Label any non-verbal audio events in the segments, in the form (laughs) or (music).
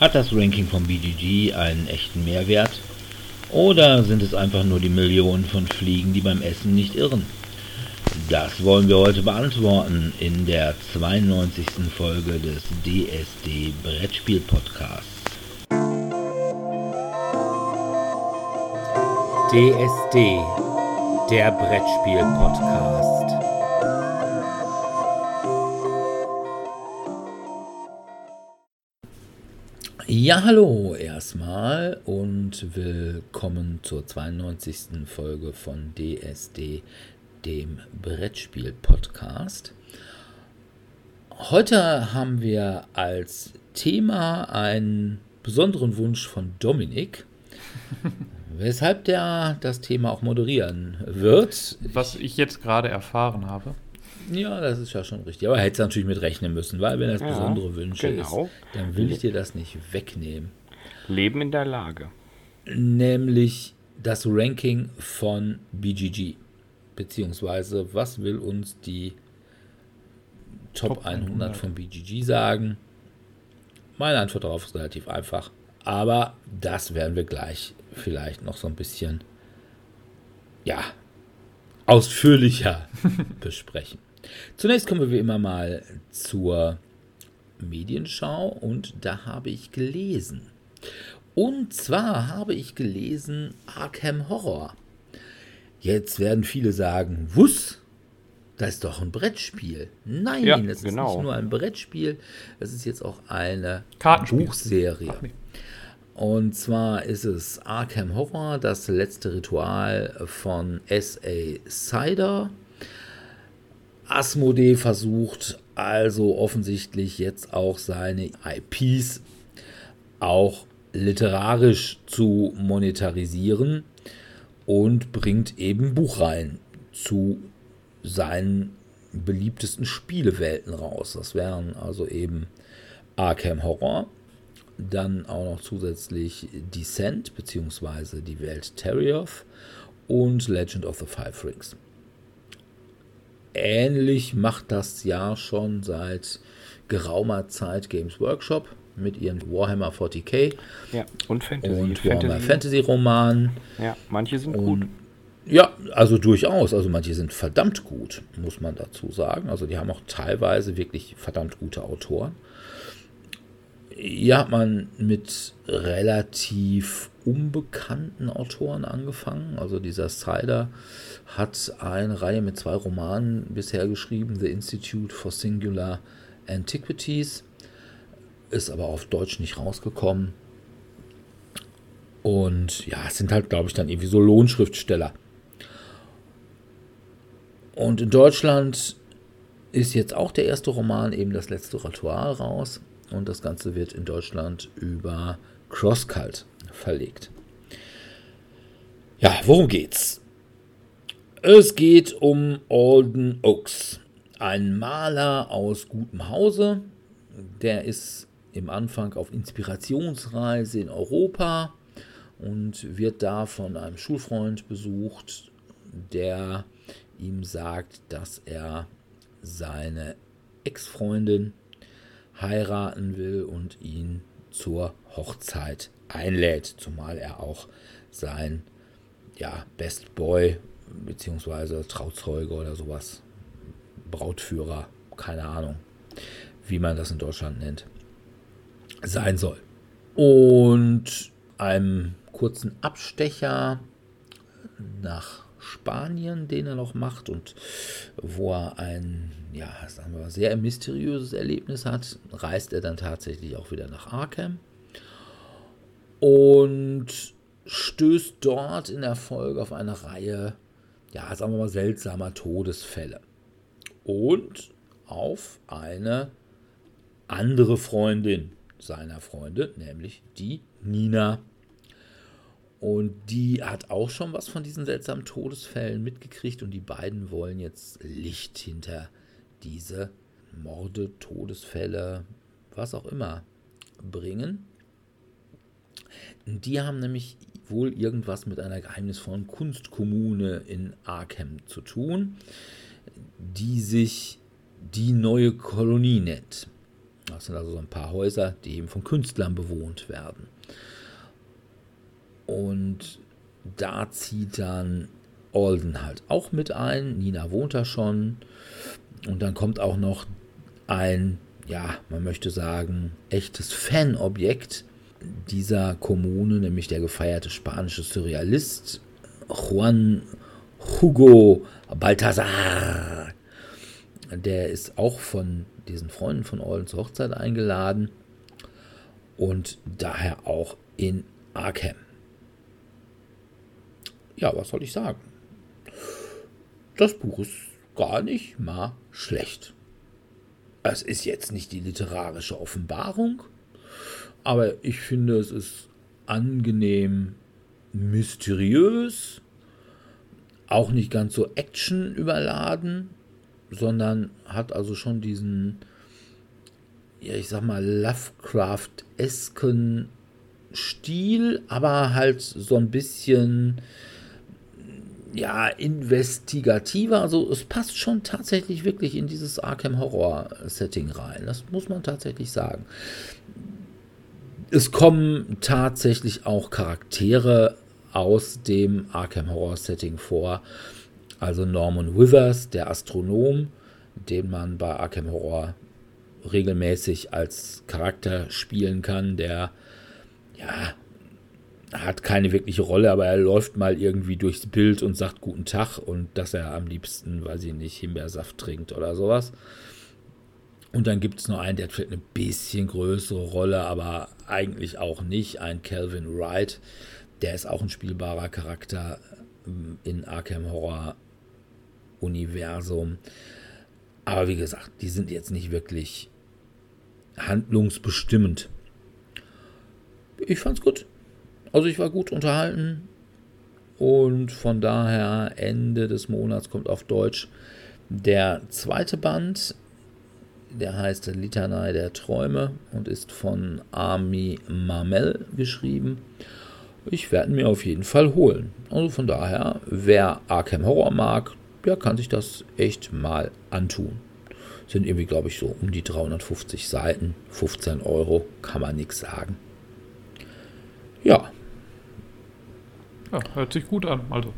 Hat das Ranking von BGG einen echten Mehrwert? Oder sind es einfach nur die Millionen von Fliegen, die beim Essen nicht irren? Das wollen wir heute beantworten in der 92. Folge des DSD Brettspiel Podcasts. DSD, der Brettspiel Podcast. Ja, hallo erstmal und willkommen zur 92. Folge von DSD, dem Brettspiel-Podcast. Heute haben wir als Thema einen besonderen Wunsch von Dominik, (laughs) weshalb der das Thema auch moderieren wird. Was ich jetzt gerade erfahren habe. Ja, das ist ja schon richtig. Aber hättest natürlich mit rechnen müssen, weil wenn das ja, besondere Wünsche genau. ist, dann will ich dir das nicht wegnehmen. Leben in der Lage. Nämlich das Ranking von BGG. Beziehungsweise, was will uns die Top, Top 100, 100 von BGG sagen? Meine Antwort darauf ist relativ einfach. Aber das werden wir gleich vielleicht noch so ein bisschen, ja, ausführlicher (laughs) besprechen. Zunächst kommen wir wie immer mal zur Medienschau und da habe ich gelesen. Und zwar habe ich gelesen Arkham Horror. Jetzt werden viele sagen, wuss, das ist doch ein Brettspiel. Nein, ja, das genau. ist nicht nur ein Brettspiel, es ist jetzt auch eine Buchserie. Und zwar ist es Arkham Horror, das letzte Ritual von S.A. Cider. Asmodee versucht also offensichtlich jetzt auch seine IPs auch literarisch zu monetarisieren und bringt eben Buchreihen zu seinen beliebtesten Spielewelten raus. Das wären also eben Arkham Horror, dann auch noch zusätzlich Descent bzw. die Welt Terrioth und Legend of the Five Rings ähnlich macht das ja schon seit geraumer Zeit Games Workshop mit ihren Warhammer 40k ja, und Fantasy, und Warhammer Fantasy Romanen. Ja, manche sind und, gut. Ja, also durchaus. Also manche sind verdammt gut, muss man dazu sagen. Also die haben auch teilweise wirklich verdammt gute Autoren. Hier hat man mit relativ unbekannten Autoren angefangen. Also dieser Cider hat eine Reihe mit zwei Romanen bisher geschrieben, The Institute for Singular Antiquities, ist aber auf Deutsch nicht rausgekommen. Und ja, es sind halt, glaube ich, dann irgendwie so Lohnschriftsteller. Und in Deutschland ist jetzt auch der erste Roman, eben das letzte Ritual, raus. Und das Ganze wird in Deutschland über Crosscult verlegt. Ja, worum geht's? Es geht um Alden Oaks, ein Maler aus gutem Hause. Der ist im Anfang auf Inspirationsreise in Europa und wird da von einem Schulfreund besucht, der ihm sagt, dass er seine Ex-Freundin heiraten will und ihn zur Hochzeit einlädt, zumal er auch sein ja, Best Boy beziehungsweise Trauzeuge oder sowas, Brautführer, keine Ahnung, wie man das in Deutschland nennt, sein soll. Und einem kurzen Abstecher nach Spanien, den er noch macht und wo er ein, ja, sagen wir mal, sehr mysteriöses Erlebnis hat, reist er dann tatsächlich auch wieder nach Arkham und stößt dort in der Folge auf eine Reihe ja, sagen wir mal, seltsamer Todesfälle. Und auf eine andere Freundin seiner Freunde, nämlich die Nina. Und die hat auch schon was von diesen seltsamen Todesfällen mitgekriegt und die beiden wollen jetzt Licht hinter diese Morde, Todesfälle, was auch immer bringen. Die haben nämlich wohl irgendwas mit einer geheimnisvollen Kunstkommune in Arkham zu tun, die sich die neue Kolonie nennt. Das sind also so ein paar Häuser, die eben von Künstlern bewohnt werden. Und da zieht dann Alden halt auch mit ein. Nina wohnt da schon. Und dann kommt auch noch ein, ja, man möchte sagen, echtes Fanobjekt dieser Kommune, nämlich der gefeierte spanische Surrealist Juan Hugo Balthasar. Der ist auch von diesen Freunden von Alden zur Hochzeit eingeladen und daher auch in Arkham. Ja, was soll ich sagen? Das Buch ist gar nicht mal schlecht. Es ist jetzt nicht die literarische Offenbarung, aber ich finde, es ist angenehm mysteriös, auch nicht ganz so Action überladen, sondern hat also schon diesen, ja, ich sag mal, Lovecraft-esken Stil, aber halt so ein bisschen ja, investigativer. Also es passt schon tatsächlich wirklich in dieses Arkham Horror Setting rein. Das muss man tatsächlich sagen. Es kommen tatsächlich auch Charaktere aus dem Arkham Horror Setting vor. Also Norman Withers, der Astronom, den man bei Arkham Horror regelmäßig als Charakter spielen kann, der ja hat keine wirkliche Rolle, aber er läuft mal irgendwie durchs Bild und sagt guten Tag und dass er am liebsten, weiß ich nicht, Himbeersaft trinkt oder sowas. Und dann gibt es noch einen, der hat vielleicht eine bisschen größere Rolle, aber eigentlich auch nicht. Ein Calvin Wright, der ist auch ein spielbarer Charakter ähm, in Arkham Horror Universum. Aber wie gesagt, die sind jetzt nicht wirklich handlungsbestimmend. Ich fand's gut. Also ich war gut unterhalten und von daher Ende des Monats kommt auf Deutsch der zweite Band. Der heißt Litanei der Träume und ist von Ami Marmel geschrieben. Ich werde mir auf jeden Fall holen. Also von daher, wer Arkham Horror mag, der kann sich das echt mal antun. Sind irgendwie, glaube ich, so um die 350 Seiten, 15 Euro, kann man nichts sagen. Ja, ja, hört sich gut an. Also.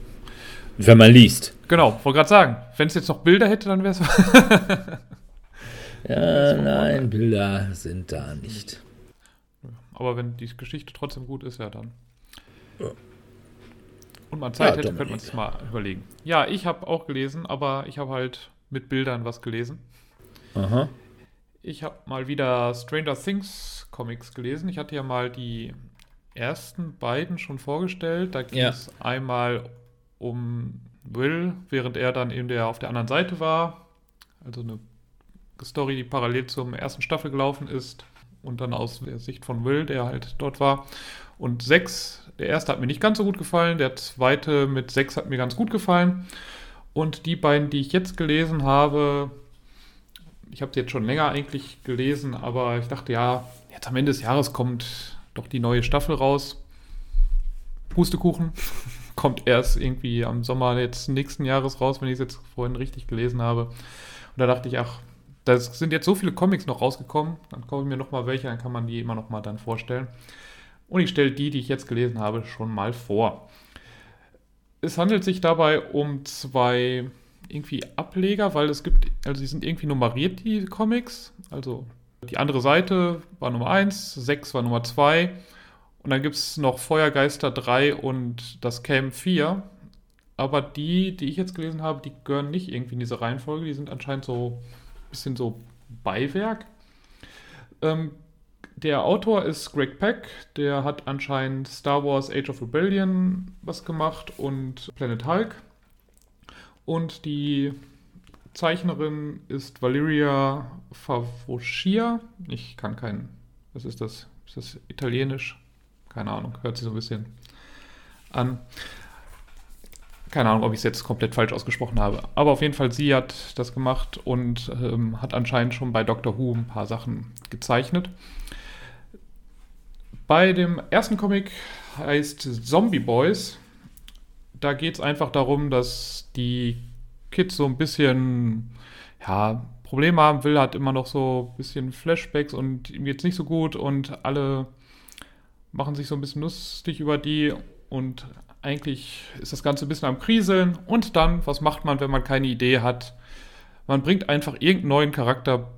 Wenn man liest. Genau, wollte gerade sagen, wenn es jetzt noch Bilder hätte, dann wäre es. (laughs) ja, nein, Bilder sind da nicht. Aber wenn die Geschichte trotzdem gut ist, ja dann. Ja. Und man Zeit ja, hätte, könnte man sich mal überlegen. Ja, ich habe auch gelesen, aber ich habe halt mit Bildern was gelesen. Aha. Ich habe mal wieder Stranger Things Comics gelesen. Ich hatte ja mal die ersten beiden schon vorgestellt. Da ging ja. es einmal um Will, während er dann in der, auf der anderen Seite war. Also eine Story, die parallel zur ersten Staffel gelaufen ist. Und dann aus der Sicht von Will, der halt dort war. Und sechs, der erste hat mir nicht ganz so gut gefallen, der zweite mit sechs hat mir ganz gut gefallen. Und die beiden, die ich jetzt gelesen habe, ich habe sie jetzt schon länger eigentlich gelesen, aber ich dachte, ja, jetzt am Ende des Jahres kommt doch die neue Staffel raus. Pustekuchen. (laughs) Kommt erst irgendwie am Sommer jetzt nächsten Jahres raus, wenn ich es jetzt vorhin richtig gelesen habe. Und da dachte ich, ach, da sind jetzt so viele Comics noch rausgekommen, dann kaufe ich mir nochmal welche, dann kann man die immer nochmal dann vorstellen. Und ich stelle die, die ich jetzt gelesen habe, schon mal vor. Es handelt sich dabei um zwei irgendwie Ableger, weil es gibt, also sie sind irgendwie nummeriert, die Comics. Also die andere Seite war Nummer 1, 6 war Nummer 2 und dann gibt es noch Feuergeister 3 und das Camp 4. Aber die, die ich jetzt gelesen habe, die gehören nicht irgendwie in diese Reihenfolge. Die sind anscheinend so ein bisschen so Beiwerk. Ähm, der Autor ist Greg Peck. Der hat anscheinend Star Wars Age of Rebellion was gemacht und Planet Hulk. Und die Zeichnerin ist Valeria Favoscia. Ich kann keinen. Was ist das? Ist das italienisch? Keine Ahnung. Hört sich so ein bisschen an. Keine Ahnung, ob ich es jetzt komplett falsch ausgesprochen habe. Aber auf jeden Fall, sie hat das gemacht und ähm, hat anscheinend schon bei Doctor Who ein paar Sachen gezeichnet. Bei dem ersten Comic heißt Zombie Boys. Da geht es einfach darum, dass die Kids so ein bisschen ja, Probleme haben. Will hat immer noch so ein bisschen Flashbacks und ihm geht es nicht so gut und alle machen sich so ein bisschen lustig über die und eigentlich ist das Ganze ein bisschen am Kriseln. Und dann, was macht man, wenn man keine Idee hat? Man bringt einfach irgendeinen neuen Charakter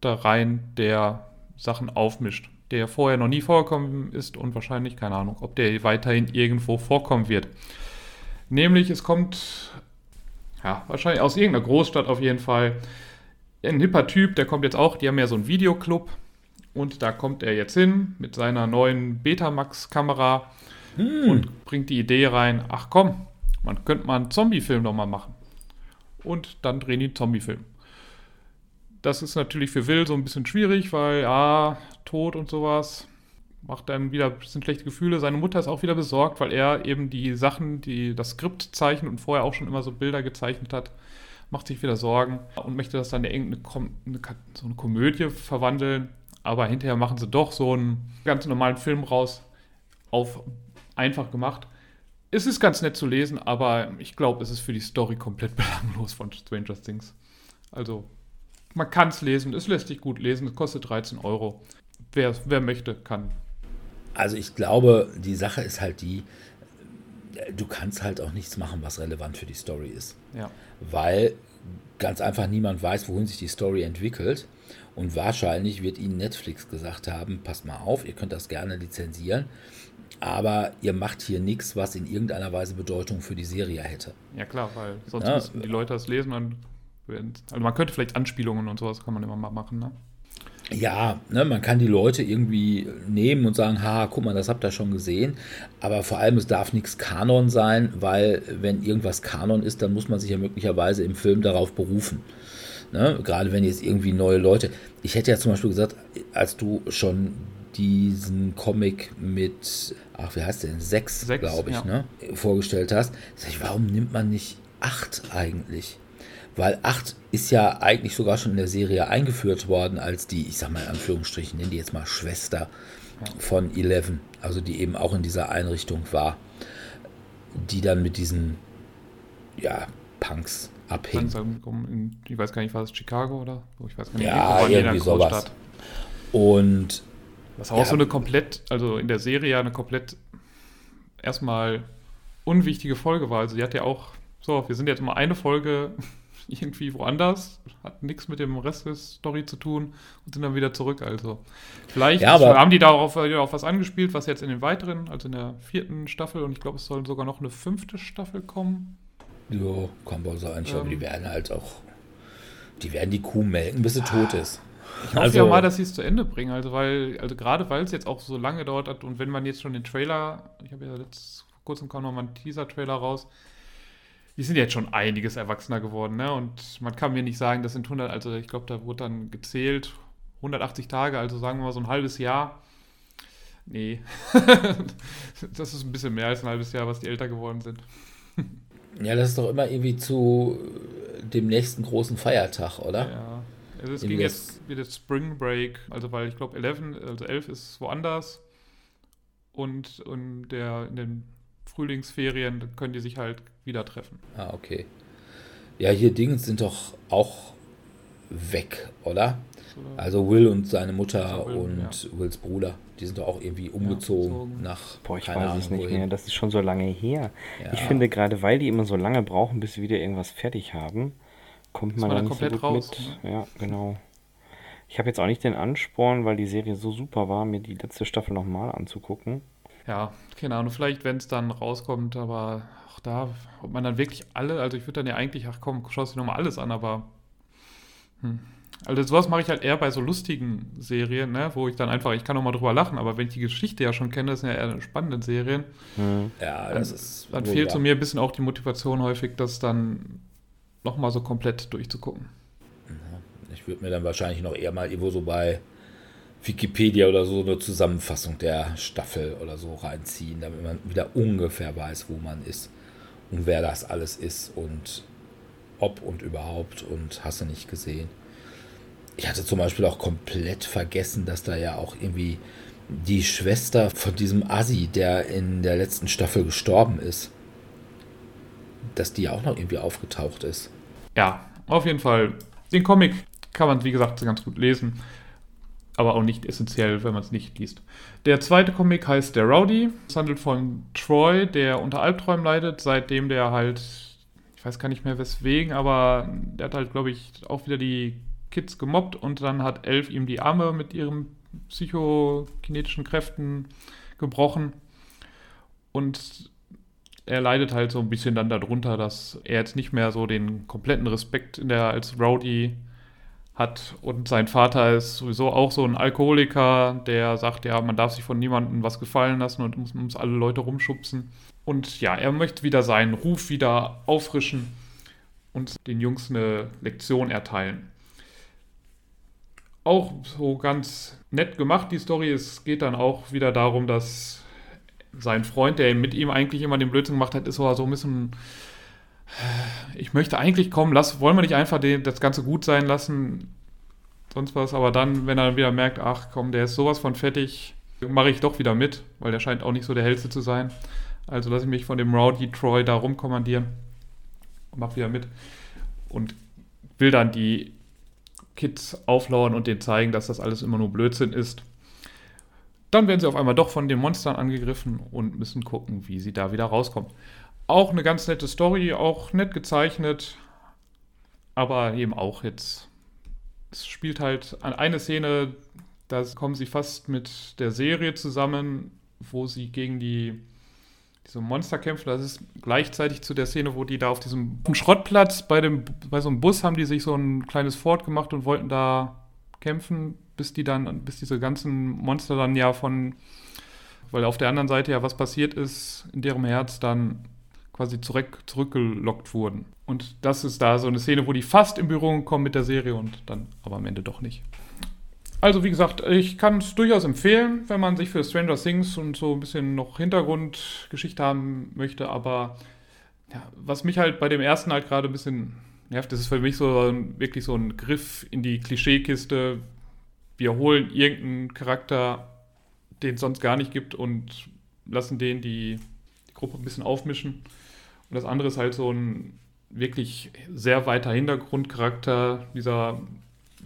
da rein, der Sachen aufmischt, der vorher noch nie vorgekommen ist und wahrscheinlich, keine Ahnung, ob der weiterhin irgendwo vorkommen wird. Nämlich, es kommt, ja, wahrscheinlich aus irgendeiner Großstadt auf jeden Fall, ein hipper Typ, der kommt jetzt auch, die haben ja so einen Videoclub und da kommt er jetzt hin mit seiner neuen Betamax-Kamera hm. und bringt die Idee rein, ach komm, man könnte mal einen Zombie-Film nochmal machen. Und dann drehen die einen Zombie-Film. Das ist natürlich für Will so ein bisschen schwierig, weil, ja, Tod und sowas macht dann wieder ein bisschen schlechte Gefühle. Seine Mutter ist auch wieder besorgt, weil er eben die Sachen, die das Skript zeichnet und vorher auch schon immer so Bilder gezeichnet hat, macht sich wieder Sorgen und möchte das dann in eine, so eine Komödie verwandeln. Aber hinterher machen sie doch so einen ganz normalen Film raus, auf einfach gemacht. Es ist ganz nett zu lesen, aber ich glaube, es ist für die Story komplett (laughs) belanglos von Stranger Things. Also, man kann es lesen, es lässt sich gut lesen, es kostet 13 Euro. Wer, wer möchte, kann. Also ich glaube, die Sache ist halt die, du kannst halt auch nichts machen, was relevant für die Story ist. Ja. Weil ganz einfach niemand weiß, wohin sich die Story entwickelt. Und wahrscheinlich wird ihnen Netflix gesagt haben, passt mal auf, ihr könnt das gerne lizenzieren, aber ihr macht hier nichts, was in irgendeiner Weise Bedeutung für die Serie hätte. Ja klar, weil sonst ja, müssten die Leute das lesen und also man könnte vielleicht Anspielungen und sowas kann man immer mal machen, ne? Ja, ne, man kann die Leute irgendwie nehmen und sagen, ha, guck mal, das habt ihr schon gesehen. Aber vor allem, es darf nichts Kanon sein, weil wenn irgendwas Kanon ist, dann muss man sich ja möglicherweise im Film darauf berufen. Ne? Gerade wenn jetzt irgendwie neue Leute. Ich hätte ja zum Beispiel gesagt, als du schon diesen Comic mit, ach, wie heißt der denn? Sechs, Sechs glaube ich, ja. ne? vorgestellt hast, sag ich, warum nimmt man nicht acht eigentlich? Weil 8 ist ja eigentlich sogar schon in der Serie eingeführt worden als die, ich sag mal in Anführungsstrichen, nennen die jetzt mal Schwester von Eleven, also die eben auch in dieser Einrichtung war, die dann mit diesen, ja, Punks abhing. In, ich weiß gar nicht, war das Chicago oder? Ich weiß gar nicht, ja, irgendwie sowas. Und was auch ja, so eine komplett, also in der Serie ja eine komplett erstmal unwichtige Folge war. Also die hat ja auch, so, wir sind jetzt mal eine Folge (laughs) irgendwie woanders, hat nichts mit dem Rest der Story zu tun und sind dann wieder zurück. Also vielleicht ja, haben die darauf äh, auf was angespielt, was jetzt in den weiteren, also in der vierten Staffel und ich glaube, es soll sogar noch eine fünfte Staffel kommen. Ja, kann wohl sein. Ich ähm, glaube, die werden halt auch, die werden die Kuh melken, bis sie ah, tot ist. Ich hoffe also, ja mal, dass sie es zu Ende bringen, also weil, also gerade weil es jetzt auch so lange dauert hat und wenn man jetzt schon den Trailer, ich habe ja letzt vor kurzem kam noch mal einen Teaser-Trailer raus, die sind jetzt schon einiges erwachsener geworden, ne? Und man kann mir nicht sagen, das sind 100, also ich glaube, da wurde dann gezählt 180 Tage, also sagen wir mal so ein halbes Jahr. Nee, (laughs) das ist ein bisschen mehr als ein halbes Jahr, was die älter geworden sind. ja, das ist doch immer irgendwie zu dem nächsten großen Feiertag, oder? Ja. Also es ging jetzt wieder Spring Break, also weil ich glaube 11, also 11 ist woanders und, und der in den Frühlingsferien können die sich halt wieder treffen. Ah, okay. Ja, hier Dings sind doch auch weg, oder? Also Will und seine Mutter Will, und ja. Wills Bruder, die sind doch auch irgendwie umgezogen ja, nach. Boah, ich weiß Ahnung, es nicht wohin. mehr. Das ist schon so lange her. Ja. Ich finde gerade, weil die immer so lange brauchen, bis sie wieder irgendwas fertig haben, kommt man dann nicht so gut raus, mit. Ne? Ja, genau. Ich habe jetzt auch nicht den Ansporn, weil die Serie so super war, mir die letzte Staffel nochmal anzugucken. Ja, keine Ahnung, vielleicht, wenn es dann rauskommt, aber da, ob man dann wirklich alle, also ich würde dann ja eigentlich, ach komm, schaust dir nochmal alles an, aber hm. Also sowas mache ich halt eher bei so lustigen Serien, ne, wo ich dann einfach, ich kann auch mal drüber lachen, aber wenn ich die Geschichte ja schon kenne, das sind ja eher spannende Serien. Hm. Ja, das dann, ist. Dann fehlt so mir ein bisschen auch die Motivation häufig, das dann nochmal so komplett durchzugucken. Ich würde mir dann wahrscheinlich noch eher mal irgendwo so bei Wikipedia oder so eine Zusammenfassung der Staffel oder so reinziehen, damit man wieder ungefähr weiß, wo man ist und wer das alles ist und ob und überhaupt und hast du nicht gesehen. Ich hatte zum Beispiel auch komplett vergessen, dass da ja auch irgendwie die Schwester von diesem Assi, der in der letzten Staffel gestorben ist, dass die auch noch irgendwie aufgetaucht ist. Ja, auf jeden Fall. Den Comic kann man, wie gesagt, ganz gut lesen. Aber auch nicht essentiell, wenn man es nicht liest. Der zweite Comic heißt Der Rowdy. Es handelt von Troy, der unter Albträumen leidet, seitdem der halt, ich weiß gar nicht mehr weswegen, aber der hat halt, glaube ich, auch wieder die Kids gemobbt und dann hat Elf ihm die Arme mit ihren psychokinetischen Kräften gebrochen. Und er leidet halt so ein bisschen dann darunter, dass er jetzt nicht mehr so den kompletten Respekt in der als Rowdy hat und sein Vater ist sowieso auch so ein Alkoholiker, der sagt, ja, man darf sich von niemandem was gefallen lassen und muss, muss alle Leute rumschubsen. Und ja, er möchte wieder seinen Ruf wieder auffrischen und den Jungs eine Lektion erteilen. Auch so ganz nett gemacht, die Story. Es geht dann auch wieder darum, dass sein Freund, der mit ihm eigentlich immer den Blödsinn gemacht hat, ist so, ein bisschen. Ich möchte eigentlich kommen, lass, wollen wir nicht einfach den, das Ganze gut sein lassen, sonst was, aber dann, wenn er wieder merkt, ach komm, der ist sowas von fettig, mache ich doch wieder mit, weil der scheint auch nicht so der hellste zu sein. Also lasse ich mich von dem Rowdy Troy da rumkommandieren und mach wieder mit und will dann die Kids auflauern und denen zeigen, dass das alles immer nur Blödsinn ist. Dann werden sie auf einmal doch von den Monstern angegriffen und müssen gucken, wie sie da wieder rauskommen. Auch eine ganz nette Story, auch nett gezeichnet, aber eben auch jetzt. Es spielt halt an eine Szene, da kommen sie fast mit der Serie zusammen, wo sie gegen die diese Monster kämpfen. Das ist gleichzeitig zu der Szene, wo die da auf diesem Schrottplatz bei, dem, bei so einem Bus haben die sich so ein kleines Fort gemacht und wollten da kämpfen bis die dann, bis diese ganzen Monster dann ja von, weil auf der anderen Seite ja was passiert ist, in deren Herz dann quasi zurück, zurückgelockt wurden. Und das ist da so eine Szene, wo die fast in Berührung kommen mit der Serie und dann aber am Ende doch nicht. Also wie gesagt, ich kann es durchaus empfehlen, wenn man sich für Stranger Things und so ein bisschen noch Hintergrundgeschichte haben möchte, aber ja, was mich halt bei dem ersten halt gerade ein bisschen nervt, das ist für mich so wirklich so ein Griff in die Klischeekiste, wir holen irgendeinen Charakter, den es sonst gar nicht gibt und lassen den die, die Gruppe ein bisschen aufmischen. Und das andere ist halt so ein wirklich sehr weiter Hintergrundcharakter, dieser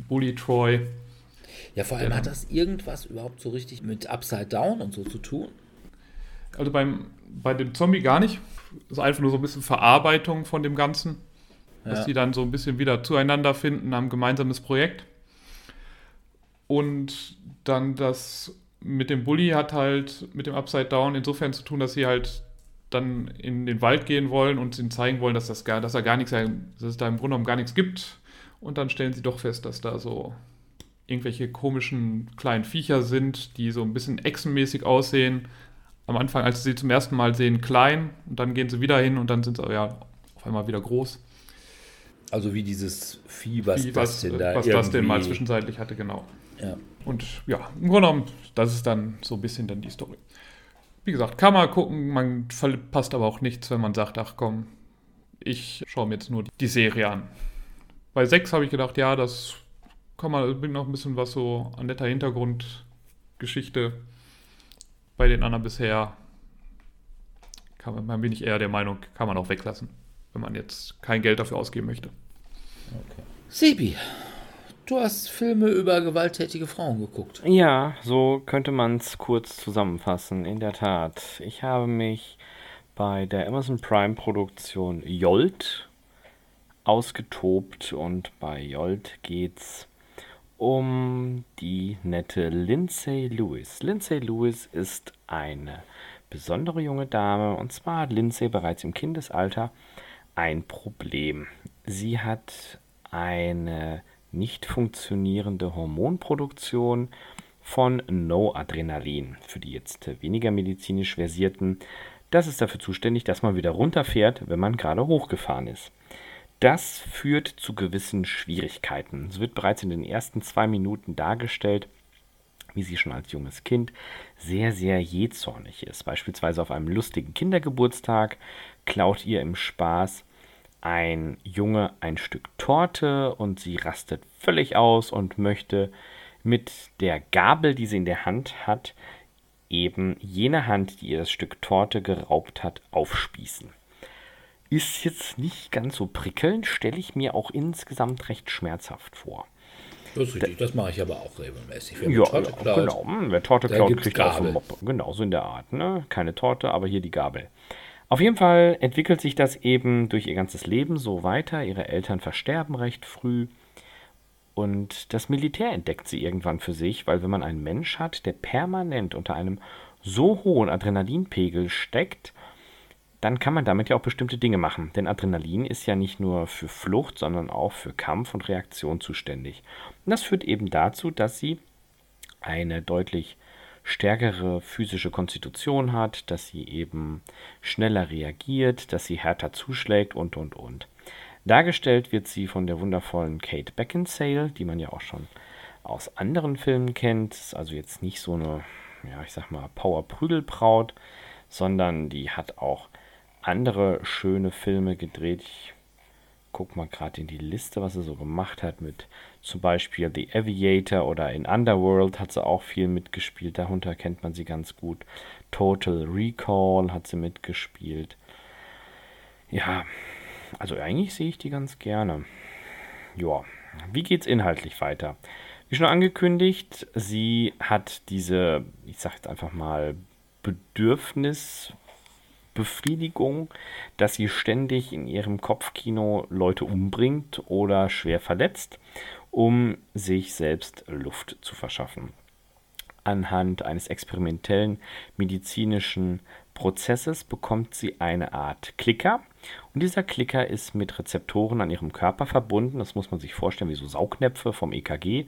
Bully Troy. Ja, vor allem hat das irgendwas überhaupt so richtig mit Upside Down und so zu tun? Also beim, bei dem Zombie gar nicht. Das ist einfach nur so ein bisschen Verarbeitung von dem Ganzen. Ja. Dass die dann so ein bisschen wieder zueinander finden, haben ein gemeinsames Projekt. Und dann das mit dem Bully hat halt mit dem Upside Down insofern zu tun, dass sie halt dann in den Wald gehen wollen und ihnen zeigen wollen, dass das gar, dass er gar nichts, dass es da im Grunde genommen gar nichts gibt. Und dann stellen sie doch fest, dass da so irgendwelche komischen kleinen Viecher sind, die so ein bisschen echsenmäßig aussehen. Am Anfang, als sie sie zum ersten Mal sehen, klein und dann gehen sie wieder hin und dann sind sie ja auf einmal wieder groß. Also wie dieses Vieh, was, Vieh, was Dustin da was Dustin mal zwischenzeitlich hatte, genau. Ja. Und ja, im Grunde genommen, das ist dann so ein bisschen dann die Story. Wie gesagt, kann man gucken, man verpasst aber auch nichts, wenn man sagt, ach komm, ich schaue mir jetzt nur die Serie an. Bei 6 habe ich gedacht, ja, das kann man, bringt noch ein bisschen was so an netter Hintergrundgeschichte. Bei den anderen bisher kann man, bin ich eher der Meinung, kann man auch weglassen, wenn man jetzt kein Geld dafür ausgeben möchte. Okay. Sebi, Du hast Filme über gewalttätige Frauen geguckt. Ja, so könnte man es kurz zusammenfassen. In der Tat. Ich habe mich bei der Amazon Prime Produktion Jolt ausgetobt und bei Jolt geht's um die nette Lindsay Lewis. Lindsay Lewis ist eine besondere junge Dame und zwar hat Lindsay bereits im Kindesalter ein Problem. Sie hat eine nicht funktionierende Hormonproduktion von No-Adrenalin. Für die jetzt weniger medizinisch versierten, das ist dafür zuständig, dass man wieder runterfährt, wenn man gerade hochgefahren ist. Das führt zu gewissen Schwierigkeiten. Es wird bereits in den ersten zwei Minuten dargestellt, wie sie schon als junges Kind sehr, sehr jähzornig ist. Beispielsweise auf einem lustigen Kindergeburtstag klaut ihr im Spaß ein Junge ein Stück Torte und sie rastet völlig aus und möchte mit der Gabel, die sie in der Hand hat, eben jene Hand, die ihr das Stück Torte geraubt hat, aufspießen. Ist jetzt nicht ganz so prickelnd, stelle ich mir auch insgesamt recht schmerzhaft vor. Das ist richtig, das mache ich aber auch regelmäßig. Wer ja, Torte klaut, genau. Wer Torte klaut, kriegt Gabel. auch so Genau, so in der Art. Ne? Keine Torte, aber hier die Gabel. Auf jeden Fall entwickelt sich das eben durch ihr ganzes Leben so weiter. Ihre Eltern versterben recht früh. Und das Militär entdeckt sie irgendwann für sich, weil wenn man einen Mensch hat, der permanent unter einem so hohen Adrenalinpegel steckt, dann kann man damit ja auch bestimmte Dinge machen. Denn Adrenalin ist ja nicht nur für Flucht, sondern auch für Kampf und Reaktion zuständig. Und das führt eben dazu, dass sie eine deutlich stärkere physische Konstitution hat, dass sie eben schneller reagiert, dass sie härter zuschlägt und, und, und. Dargestellt wird sie von der wundervollen Kate Beckinsale, die man ja auch schon aus anderen Filmen kennt. Also jetzt nicht so eine, ja, ich sag mal, Power-Prügelbraut, sondern die hat auch andere schöne Filme gedreht. Ich guck mal gerade in die Liste, was sie so gemacht hat mit zum Beispiel The Aviator oder in Underworld hat sie auch viel mitgespielt. Darunter kennt man sie ganz gut. Total Recall hat sie mitgespielt. Ja, also eigentlich sehe ich die ganz gerne. Ja, wie geht's inhaltlich weiter? Wie schon angekündigt, sie hat diese, ich sage jetzt einfach mal, Bedürfnis Befriedigung, dass sie ständig in ihrem Kopfkino Leute umbringt oder schwer verletzt, um sich selbst Luft zu verschaffen. Anhand eines experimentellen medizinischen Prozesses bekommt sie eine Art Klicker. Und dieser Klicker ist mit Rezeptoren an ihrem Körper verbunden. Das muss man sich vorstellen wie so Saugnäpfe vom EKG,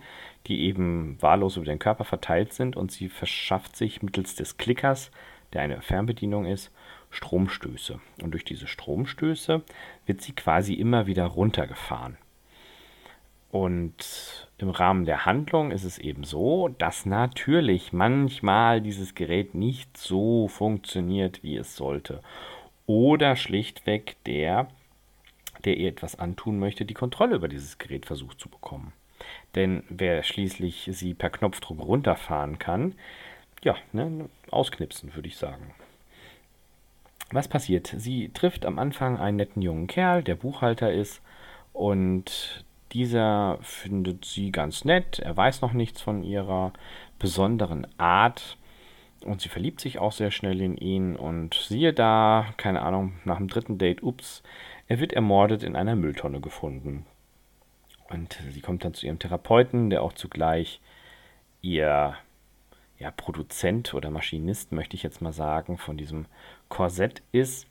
die eben wahllos über den Körper verteilt sind. Und sie verschafft sich mittels des Klickers, der eine Fernbedienung ist, Stromstöße. Und durch diese Stromstöße wird sie quasi immer wieder runtergefahren. Und im Rahmen der Handlung ist es eben so, dass natürlich manchmal dieses Gerät nicht so funktioniert, wie es sollte. Oder schlichtweg der, der ihr etwas antun möchte, die Kontrolle über dieses Gerät versucht zu bekommen. Denn wer schließlich sie per Knopfdruck runterfahren kann, ja, ne, ausknipsen, würde ich sagen. Was passiert? Sie trifft am Anfang einen netten jungen Kerl, der Buchhalter ist, und dieser findet sie ganz nett. Er weiß noch nichts von ihrer besonderen Art. Und sie verliebt sich auch sehr schnell in ihn. Und siehe da, keine Ahnung, nach dem dritten Date, ups, er wird ermordet in einer Mülltonne gefunden. Und sie kommt dann zu ihrem Therapeuten, der auch zugleich ihr ja, Produzent oder Maschinist, möchte ich jetzt mal sagen, von diesem Korsett ist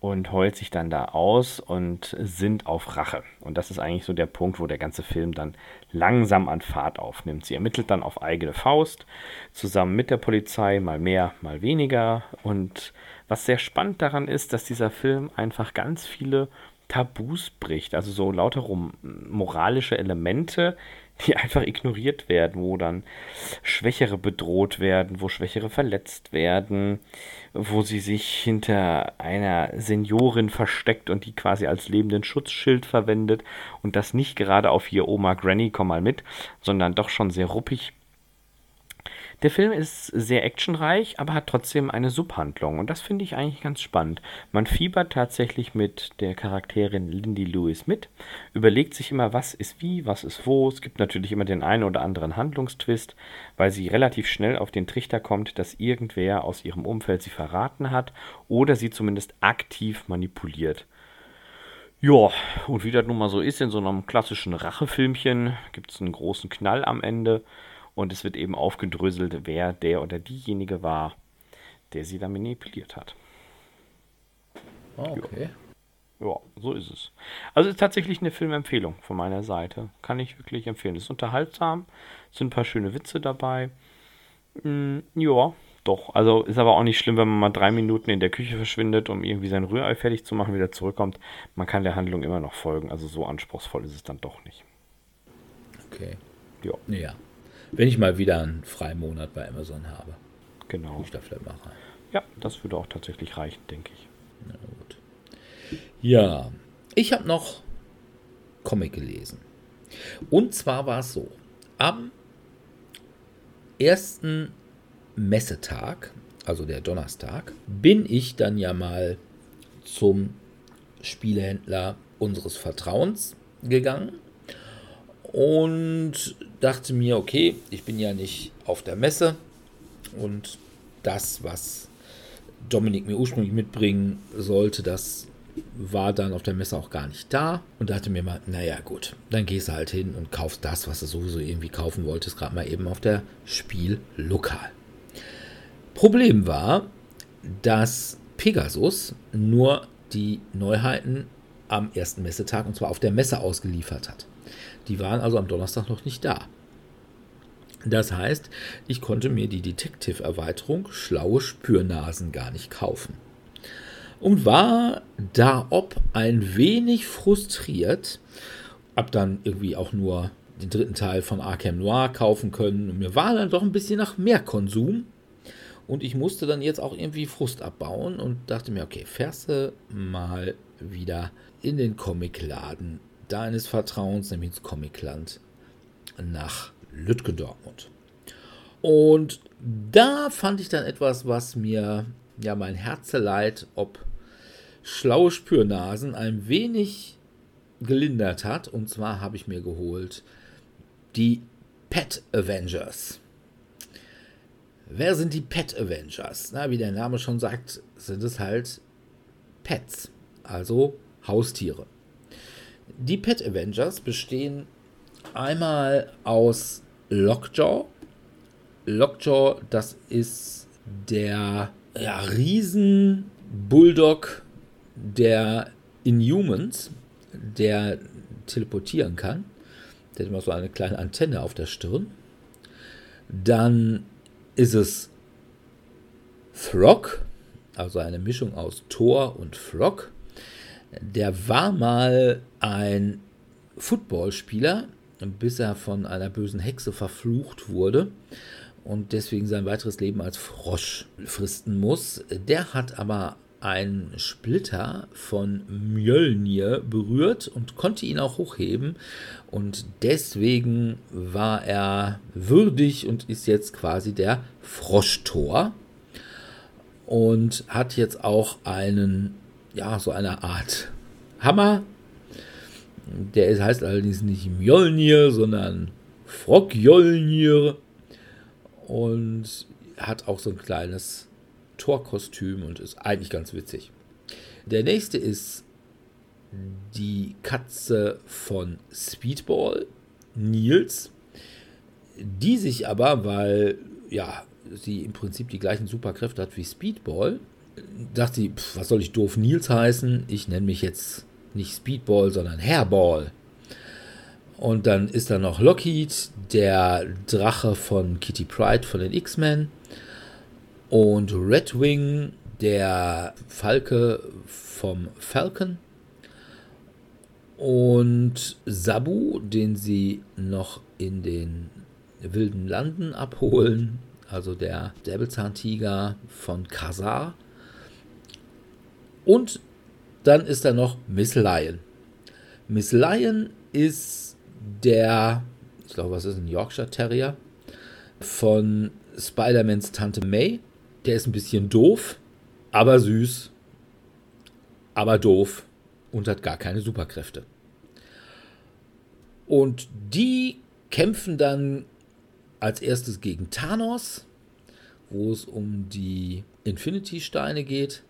und heult sich dann da aus und sind auf Rache. Und das ist eigentlich so der Punkt, wo der ganze Film dann langsam an Fahrt aufnimmt. Sie ermittelt dann auf eigene Faust, zusammen mit der Polizei, mal mehr, mal weniger. Und was sehr spannend daran ist, dass dieser Film einfach ganz viele Tabus bricht, also so lauter moralische Elemente, die (laughs) einfach ignoriert werden, wo dann Schwächere bedroht werden, wo Schwächere verletzt werden, wo sie sich hinter einer Seniorin versteckt und die quasi als lebenden Schutzschild verwendet und das nicht gerade auf ihr Oma Granny, komm mal mit, sondern doch schon sehr ruppig der Film ist sehr actionreich, aber hat trotzdem eine Subhandlung und das finde ich eigentlich ganz spannend. Man fiebert tatsächlich mit der Charakterin Lindy Lewis mit, überlegt sich immer, was ist wie, was ist wo. Es gibt natürlich immer den einen oder anderen Handlungstwist, weil sie relativ schnell auf den Trichter kommt, dass irgendwer aus ihrem Umfeld sie verraten hat oder sie zumindest aktiv manipuliert. Ja, und wie das nun mal so ist, in so einem klassischen Rachefilmchen gibt es einen großen Knall am Ende. Und es wird eben aufgedröselt, wer der oder diejenige war, der sie da manipuliert hat. Ah, okay. Ja. ja, so ist es. Also ist tatsächlich eine Filmempfehlung von meiner Seite. Kann ich wirklich empfehlen. Ist unterhaltsam, sind ein paar schöne Witze dabei. Hm, ja, doch. Also ist aber auch nicht schlimm, wenn man mal drei Minuten in der Küche verschwindet, um irgendwie sein Rührei fertig zu machen, wieder zurückkommt. Man kann der Handlung immer noch folgen. Also so anspruchsvoll ist es dann doch nicht. Okay. Ja. Ja. Wenn ich mal wieder einen freien Monat bei Amazon habe. Genau. Ich da vielleicht mache. Ja, das würde auch tatsächlich reichen, denke ich. Na gut. Ja, ich habe noch Comic gelesen. Und zwar war es so, am ersten Messetag, also der Donnerstag, bin ich dann ja mal zum Spielehändler unseres Vertrauens gegangen und dachte mir, okay, ich bin ja nicht auf der Messe und das, was Dominik mir ursprünglich mitbringen sollte, das war dann auf der Messe auch gar nicht da und dachte mir mal, naja gut, dann gehst du halt hin und kaufst das, was du sowieso irgendwie kaufen wolltest, gerade mal eben auf der Spiellokal. Problem war, dass Pegasus nur die Neuheiten am ersten Messetag und zwar auf der Messe ausgeliefert hat. Die waren also am Donnerstag noch nicht da. Das heißt, ich konnte mir die Detective-Erweiterung Schlaue Spürnasen gar nicht kaufen. Und war da ob ein wenig frustriert. Hab dann irgendwie auch nur den dritten Teil von Arkham Noir kaufen können. Und mir war dann doch ein bisschen nach mehr Konsum. Und ich musste dann jetzt auch irgendwie Frust abbauen und dachte mir, okay, fährst du mal wieder in den Comicladen deines Vertrauens, nämlich ins Comicland, nach Lütgen Dortmund. Und da fand ich dann etwas, was mir ja mein Herzeleid ob schlaue Spürnasen ein wenig gelindert hat. Und zwar habe ich mir geholt die Pet Avengers. Wer sind die Pet Avengers? Na, wie der Name schon sagt, sind es halt Pets, also Haustiere. Die Pet Avengers bestehen einmal aus Lockjaw. Lockjaw, das ist der ja, Riesen-Bulldog der Inhumans, der teleportieren kann. Der hat immer so eine kleine Antenne auf der Stirn. Dann ist es Throg, also eine Mischung aus Thor und Frog. Der war mal ein Footballspieler, bis er von einer bösen Hexe verflucht wurde und deswegen sein weiteres Leben als Frosch fristen muss. Der hat aber einen Splitter von Mjölnir berührt und konnte ihn auch hochheben. Und deswegen war er würdig und ist jetzt quasi der Froschtor. Und hat jetzt auch einen, ja, so eine Art Hammer. Der heißt allerdings nicht Mjolnir, sondern Frogjolnir. Und hat auch so ein kleines Torkostüm und ist eigentlich ganz witzig. Der nächste ist die Katze von Speedball, Nils, die sich aber, weil ja, sie im Prinzip die gleichen Superkräfte hat wie Speedball, dachte sie, was soll ich doof Nils heißen? Ich nenne mich jetzt nicht Speedball, sondern Hairball. Und dann ist da noch Lockheed, der Drache von Kitty Pride von den X-Men. Und Redwing, der Falke vom Falcon. Und Sabu, den sie noch in den wilden Landen abholen. Also der Säbelzahntiger von Kazar. Und dann ist da noch Miss Lion. Miss Lion ist der, ich glaube, was ist ein Yorkshire Terrier von Spider-Mans Tante May. Der ist ein bisschen doof, aber süß, aber doof und hat gar keine Superkräfte. Und die kämpfen dann als erstes gegen Thanos, wo es um die Infinity-Steine geht.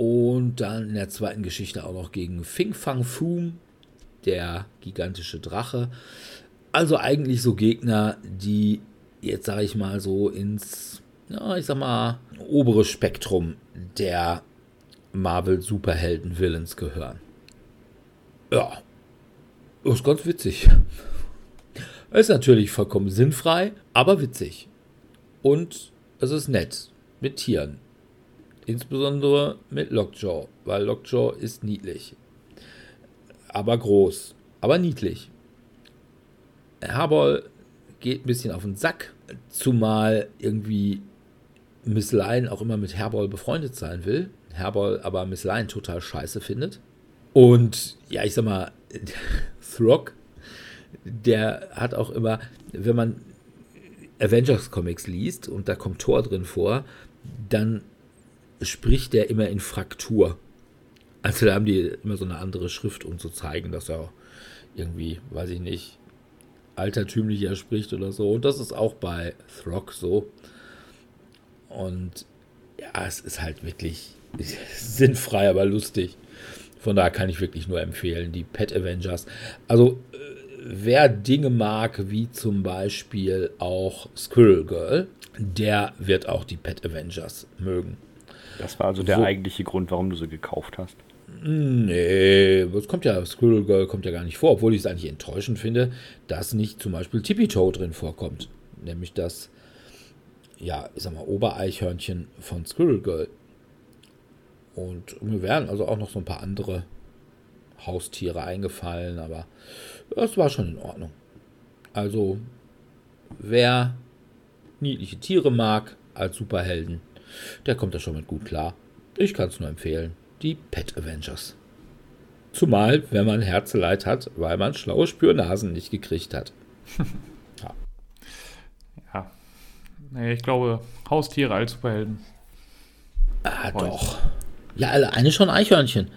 Und dann in der zweiten Geschichte auch noch gegen Fing Fang Foom, der gigantische Drache. Also eigentlich so Gegner, die jetzt sage ich mal so ins ja, ich sag mal, obere Spektrum der Marvel-Superhelden-Villains gehören. Ja, das ist ganz witzig. Ist natürlich vollkommen sinnfrei, aber witzig. Und es ist nett mit Tieren. Insbesondere mit Lockjaw, weil Lockjaw ist niedlich. Aber groß, aber niedlich. Herbol geht ein bisschen auf den Sack, zumal irgendwie Miss Lion auch immer mit Herbol befreundet sein will. Herbol aber Miss Lion total scheiße findet. Und ja, ich sag mal, (laughs) Throg, der hat auch immer, wenn man Avengers Comics liest und da kommt Thor drin vor, dann spricht der immer in Fraktur. Also da haben die immer so eine andere Schrift, um zu zeigen, dass er irgendwie, weiß ich nicht, altertümlicher spricht oder so. Und das ist auch bei Throck so. Und ja, es ist halt wirklich (laughs) sinnfrei, aber lustig. Von daher kann ich wirklich nur empfehlen, die Pet Avengers. Also, äh, wer Dinge mag, wie zum Beispiel auch Squirrel Girl, der wird auch die Pet Avengers mögen. Das war also der Wo, eigentliche Grund, warum du sie gekauft hast. Nee, es kommt ja, Squirrel Girl kommt ja gar nicht vor, obwohl ich es eigentlich enttäuschend finde, dass nicht zum Beispiel Tippy Toe drin vorkommt. Nämlich das, ja, ich sag mal, Obereichhörnchen von Squirrel Girl. Und mir wären also auch noch so ein paar andere Haustiere eingefallen, aber das war schon in Ordnung. Also, wer niedliche Tiere mag als Superhelden, der kommt da schon mit gut klar. Ich kann es nur empfehlen. Die Pet Avengers. Zumal, wenn man Herzeleid hat, weil man schlaue Spürnasen nicht gekriegt hat. (laughs) ja. ja. Nee, ich glaube, Haustiere als Superhelden. Ah, Heute. doch. Ja, eine schon Eichhörnchen.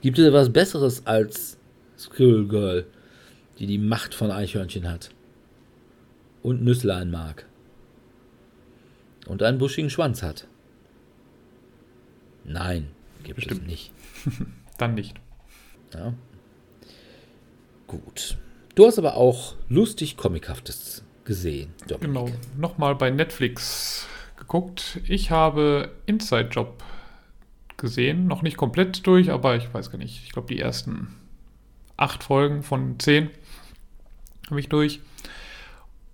Gibt es etwas Besseres als Squirrel Girl, die die Macht von Eichhörnchen hat? Und Nüsslein mag. Und einen buschigen Schwanz hat. Nein, gibt Bestimmt. es nicht. (laughs) Dann nicht. Ja. Gut. Du hast aber auch lustig Comichaftes gesehen. Dominik. Genau. Nochmal bei Netflix geguckt. Ich habe Inside Job gesehen. Noch nicht komplett durch, aber ich weiß gar nicht. Ich glaube, die ersten acht Folgen von zehn habe ich durch.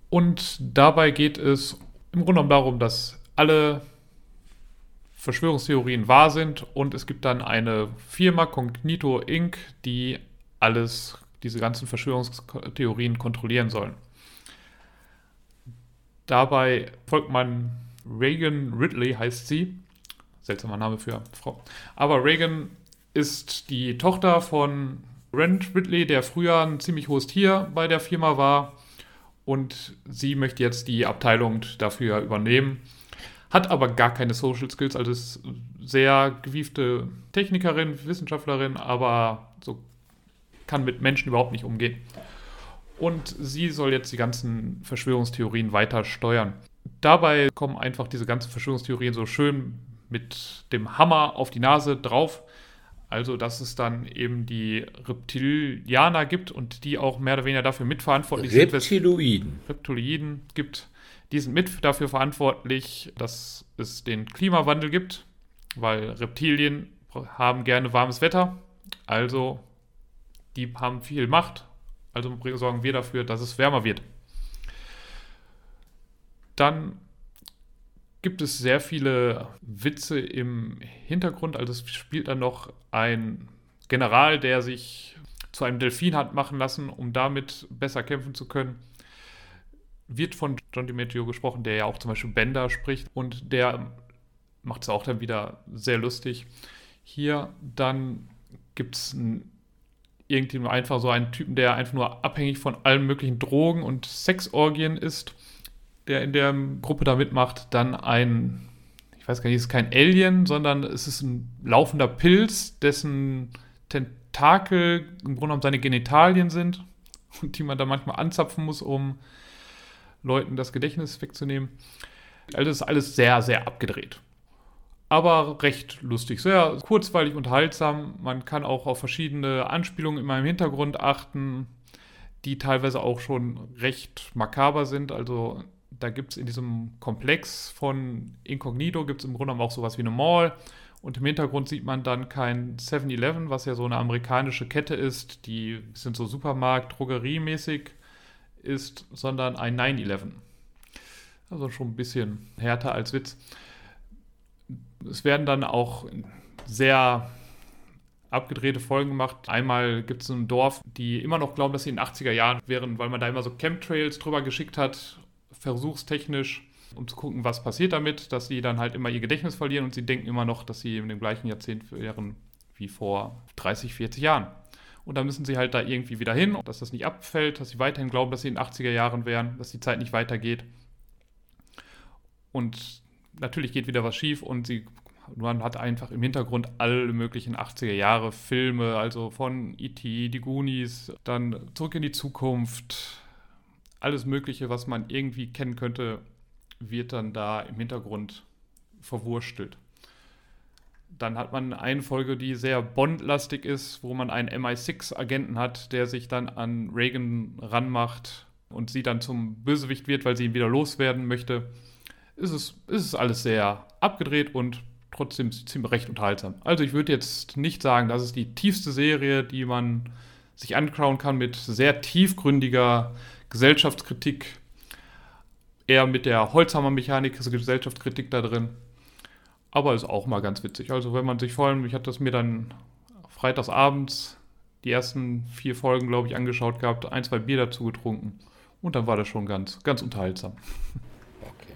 Und dabei geht es im Grunde genommen darum, dass alle Verschwörungstheorien wahr sind und es gibt dann eine Firma, Cognito Inc., die alles, diese ganzen Verschwörungstheorien kontrollieren sollen. Dabei folgt man Reagan Ridley, heißt sie. Seltsamer Name für Frau. Aber Reagan ist die Tochter von Rand Ridley, der früher ein ziemlich hohes Tier bei der Firma war. Und sie möchte jetzt die Abteilung dafür übernehmen hat aber gar keine Social Skills, also ist sehr gewiefte Technikerin, Wissenschaftlerin, aber so kann mit Menschen überhaupt nicht umgehen. Und sie soll jetzt die ganzen Verschwörungstheorien weiter steuern. Dabei kommen einfach diese ganzen Verschwörungstheorien so schön mit dem Hammer auf die Nase drauf. Also, dass es dann eben die Reptilianer gibt und die auch mehr oder weniger dafür mitverantwortlich Reptiloiden. sind. Reptiloiden. Reptiloiden gibt die sind mit dafür verantwortlich, dass es den Klimawandel gibt, weil Reptilien haben gerne warmes Wetter. Also die haben viel Macht. Also sorgen wir dafür, dass es wärmer wird. Dann gibt es sehr viele Witze im Hintergrund. Also es spielt dann noch ein General, der sich zu einem Delfin hat machen lassen, um damit besser kämpfen zu können wird von John DiMaggio gesprochen, der ja auch zum Beispiel Bender spricht und der macht es auch dann wieder sehr lustig. Hier dann gibt es irgendwie einfach so einen Typen, der einfach nur abhängig von allen möglichen Drogen und Sexorgien ist, der in der Gruppe da mitmacht. Dann ein, ich weiß gar nicht, es ist kein Alien, sondern es ist ein laufender Pilz, dessen Tentakel im Grunde genommen seine Genitalien sind und (laughs) die man da manchmal anzapfen muss, um Leuten das Gedächtnis wegzunehmen. Also das ist alles sehr, sehr abgedreht. Aber recht lustig, sehr kurzweilig, unterhaltsam. Man kann auch auf verschiedene Anspielungen in meinem Hintergrund achten, die teilweise auch schon recht makaber sind. Also da gibt es in diesem Komplex von Incognito, gibt es im Grunde auch sowas wie eine Mall. Und im Hintergrund sieht man dann kein 7-Eleven, was ja so eine amerikanische Kette ist. Die sind so Supermarkt, Drogeriemäßig ist, sondern ein 9-11. Also schon ein bisschen härter als Witz. Es werden dann auch sehr abgedrehte Folgen gemacht. Einmal gibt es ein Dorf, die immer noch glauben, dass sie in den 80er Jahren wären, weil man da immer so Chemtrails drüber geschickt hat, versuchstechnisch, um zu gucken, was passiert damit, dass sie dann halt immer ihr Gedächtnis verlieren und sie denken immer noch, dass sie in dem gleichen Jahrzehnt wären wie vor 30, 40 Jahren. Und dann müssen sie halt da irgendwie wieder hin, dass das nicht abfällt, dass sie weiterhin glauben, dass sie in den 80er Jahren wären, dass die Zeit nicht weitergeht. Und natürlich geht wieder was schief und sie man hat einfach im Hintergrund alle möglichen 80er Jahre Filme, also von E.T., die Goonies, dann Zurück in die Zukunft, alles Mögliche, was man irgendwie kennen könnte, wird dann da im Hintergrund verwurstelt. Dann hat man eine Folge, die sehr Bond-lastig ist, wo man einen MI6-Agenten hat, der sich dann an Reagan ranmacht und sie dann zum Bösewicht wird, weil sie ihn wieder loswerden möchte. Ist es, ist es alles sehr abgedreht und trotzdem ziemlich recht unterhaltsam. Also ich würde jetzt nicht sagen, das ist die tiefste Serie, die man sich anschauen kann mit sehr tiefgründiger Gesellschaftskritik. Eher mit der Holzhammer-Mechanik, also Gesellschaftskritik da drin. Aber ist auch mal ganz witzig. Also wenn man sich vor allem, ich hatte das mir dann freitagsabends die ersten vier Folgen, glaube ich, angeschaut gehabt, ein, zwei Bier dazu getrunken. Und dann war das schon ganz, ganz unterhaltsam. Okay.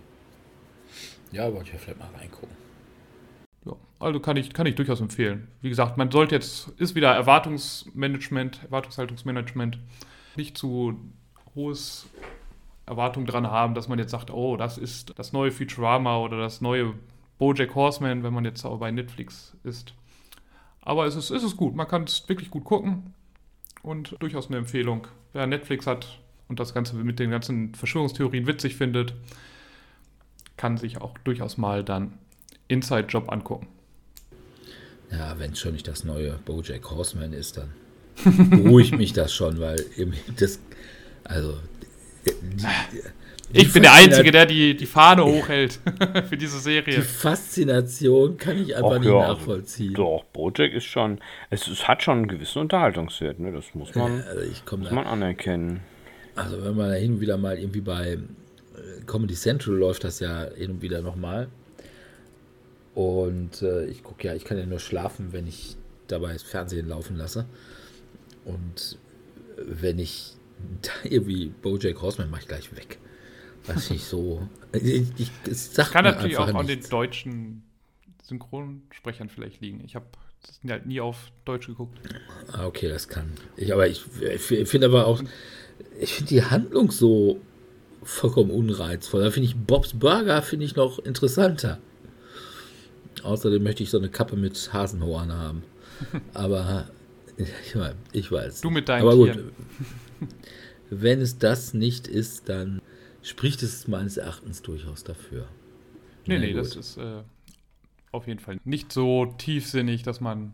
Ja, wollte ich ja vielleicht mal reingucken. Ja, also kann ich, kann ich durchaus empfehlen. Wie gesagt, man sollte jetzt, ist wieder Erwartungsmanagement, Erwartungshaltungsmanagement, nicht zu hohes Erwartung dran haben, dass man jetzt sagt, oh, das ist das neue Futurama oder das neue Bojack Horseman, wenn man jetzt auch bei Netflix ist. Aber es ist, es ist gut, man kann es wirklich gut gucken und durchaus eine Empfehlung. Wer Netflix hat und das Ganze mit den ganzen Verschwörungstheorien witzig findet, kann sich auch durchaus mal dann Inside Job angucken. Ja, wenn es schon nicht das neue Bojack Horseman ist, dann (laughs) beruhigt mich das schon, weil das, also. Die ich bin der Einzige, der die, die Fahne hochhält (laughs) für diese Serie. Die Faszination kann ich einfach Och, nicht ja, nachvollziehen. Doch, Bojack ist schon, es, es, hat schon einen gewissen Unterhaltungswert, ne? das muss man, also muss da, man anerkennen. Also wenn man da hin und wieder mal irgendwie bei äh, Comedy Central läuft das ja hin und wieder nochmal. Und äh, ich gucke ja, ich kann ja nur schlafen, wenn ich dabei das Fernsehen laufen lasse. Und wenn ich (laughs) da irgendwie Bojack Horseman mache ich gleich weg. Weiß ich so. Ich, ich, das kann natürlich auch an den deutschen Synchronsprechern vielleicht liegen. Ich habe das halt nie auf Deutsch geguckt. Ah, okay, das kann. Ich, aber ich, ich finde aber auch, ich finde die Handlung so vollkommen unreizvoll. Da finde ich Bobs Burger finde ich noch interessanter. Außerdem möchte ich so eine Kappe mit Hasenhorn haben. (laughs) Aber ich, weiß, ich weiß. Du mit deinen Aber gut, Tieren. wenn es das nicht ist, dann spricht es meines Erachtens durchaus dafür. Nee, Na nee, gut. das ist äh, auf jeden Fall nicht so tiefsinnig, dass man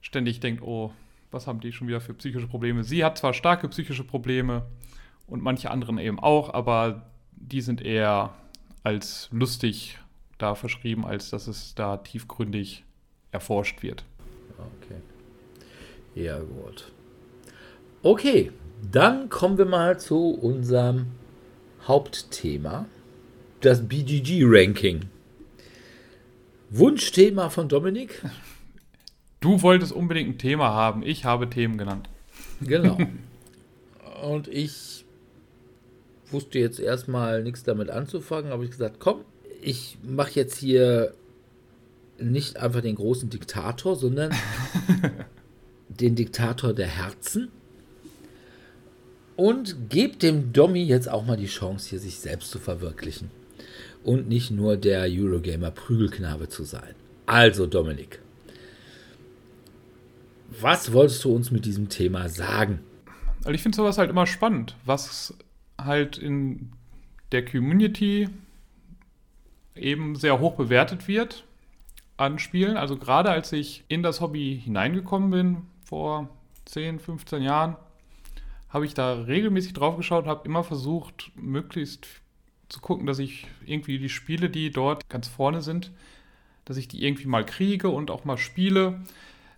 ständig denkt, oh, was haben die schon wieder für psychische Probleme? Sie hat zwar starke psychische Probleme und manche anderen eben auch, aber die sind eher als lustig da verschrieben, als dass es da tiefgründig erforscht wird. Okay. Ja, gut. Okay, dann kommen wir mal zu unserem Hauptthema, das BGG-Ranking. Wunschthema von Dominik? Du wolltest unbedingt ein Thema haben. Ich habe Themen genannt. Genau. (laughs) Und ich wusste jetzt erstmal nichts damit anzufangen, habe ich gesagt, komm, ich mache jetzt hier nicht einfach den großen Diktator, sondern (laughs) den Diktator der Herzen und gebe dem Dommy jetzt auch mal die Chance, hier sich selbst zu verwirklichen und nicht nur der Eurogamer Prügelknabe zu sein. Also Dominik, was wolltest du uns mit diesem Thema sagen? Also ich finde sowas halt immer spannend, was halt in der Community eben sehr hoch bewertet wird an Spielen. Also gerade als ich in das Hobby hineingekommen bin, vor 10, 15 Jahren, habe ich da regelmäßig drauf geschaut und habe immer versucht, möglichst zu gucken, dass ich irgendwie die Spiele, die dort ganz vorne sind, dass ich die irgendwie mal kriege und auch mal spiele.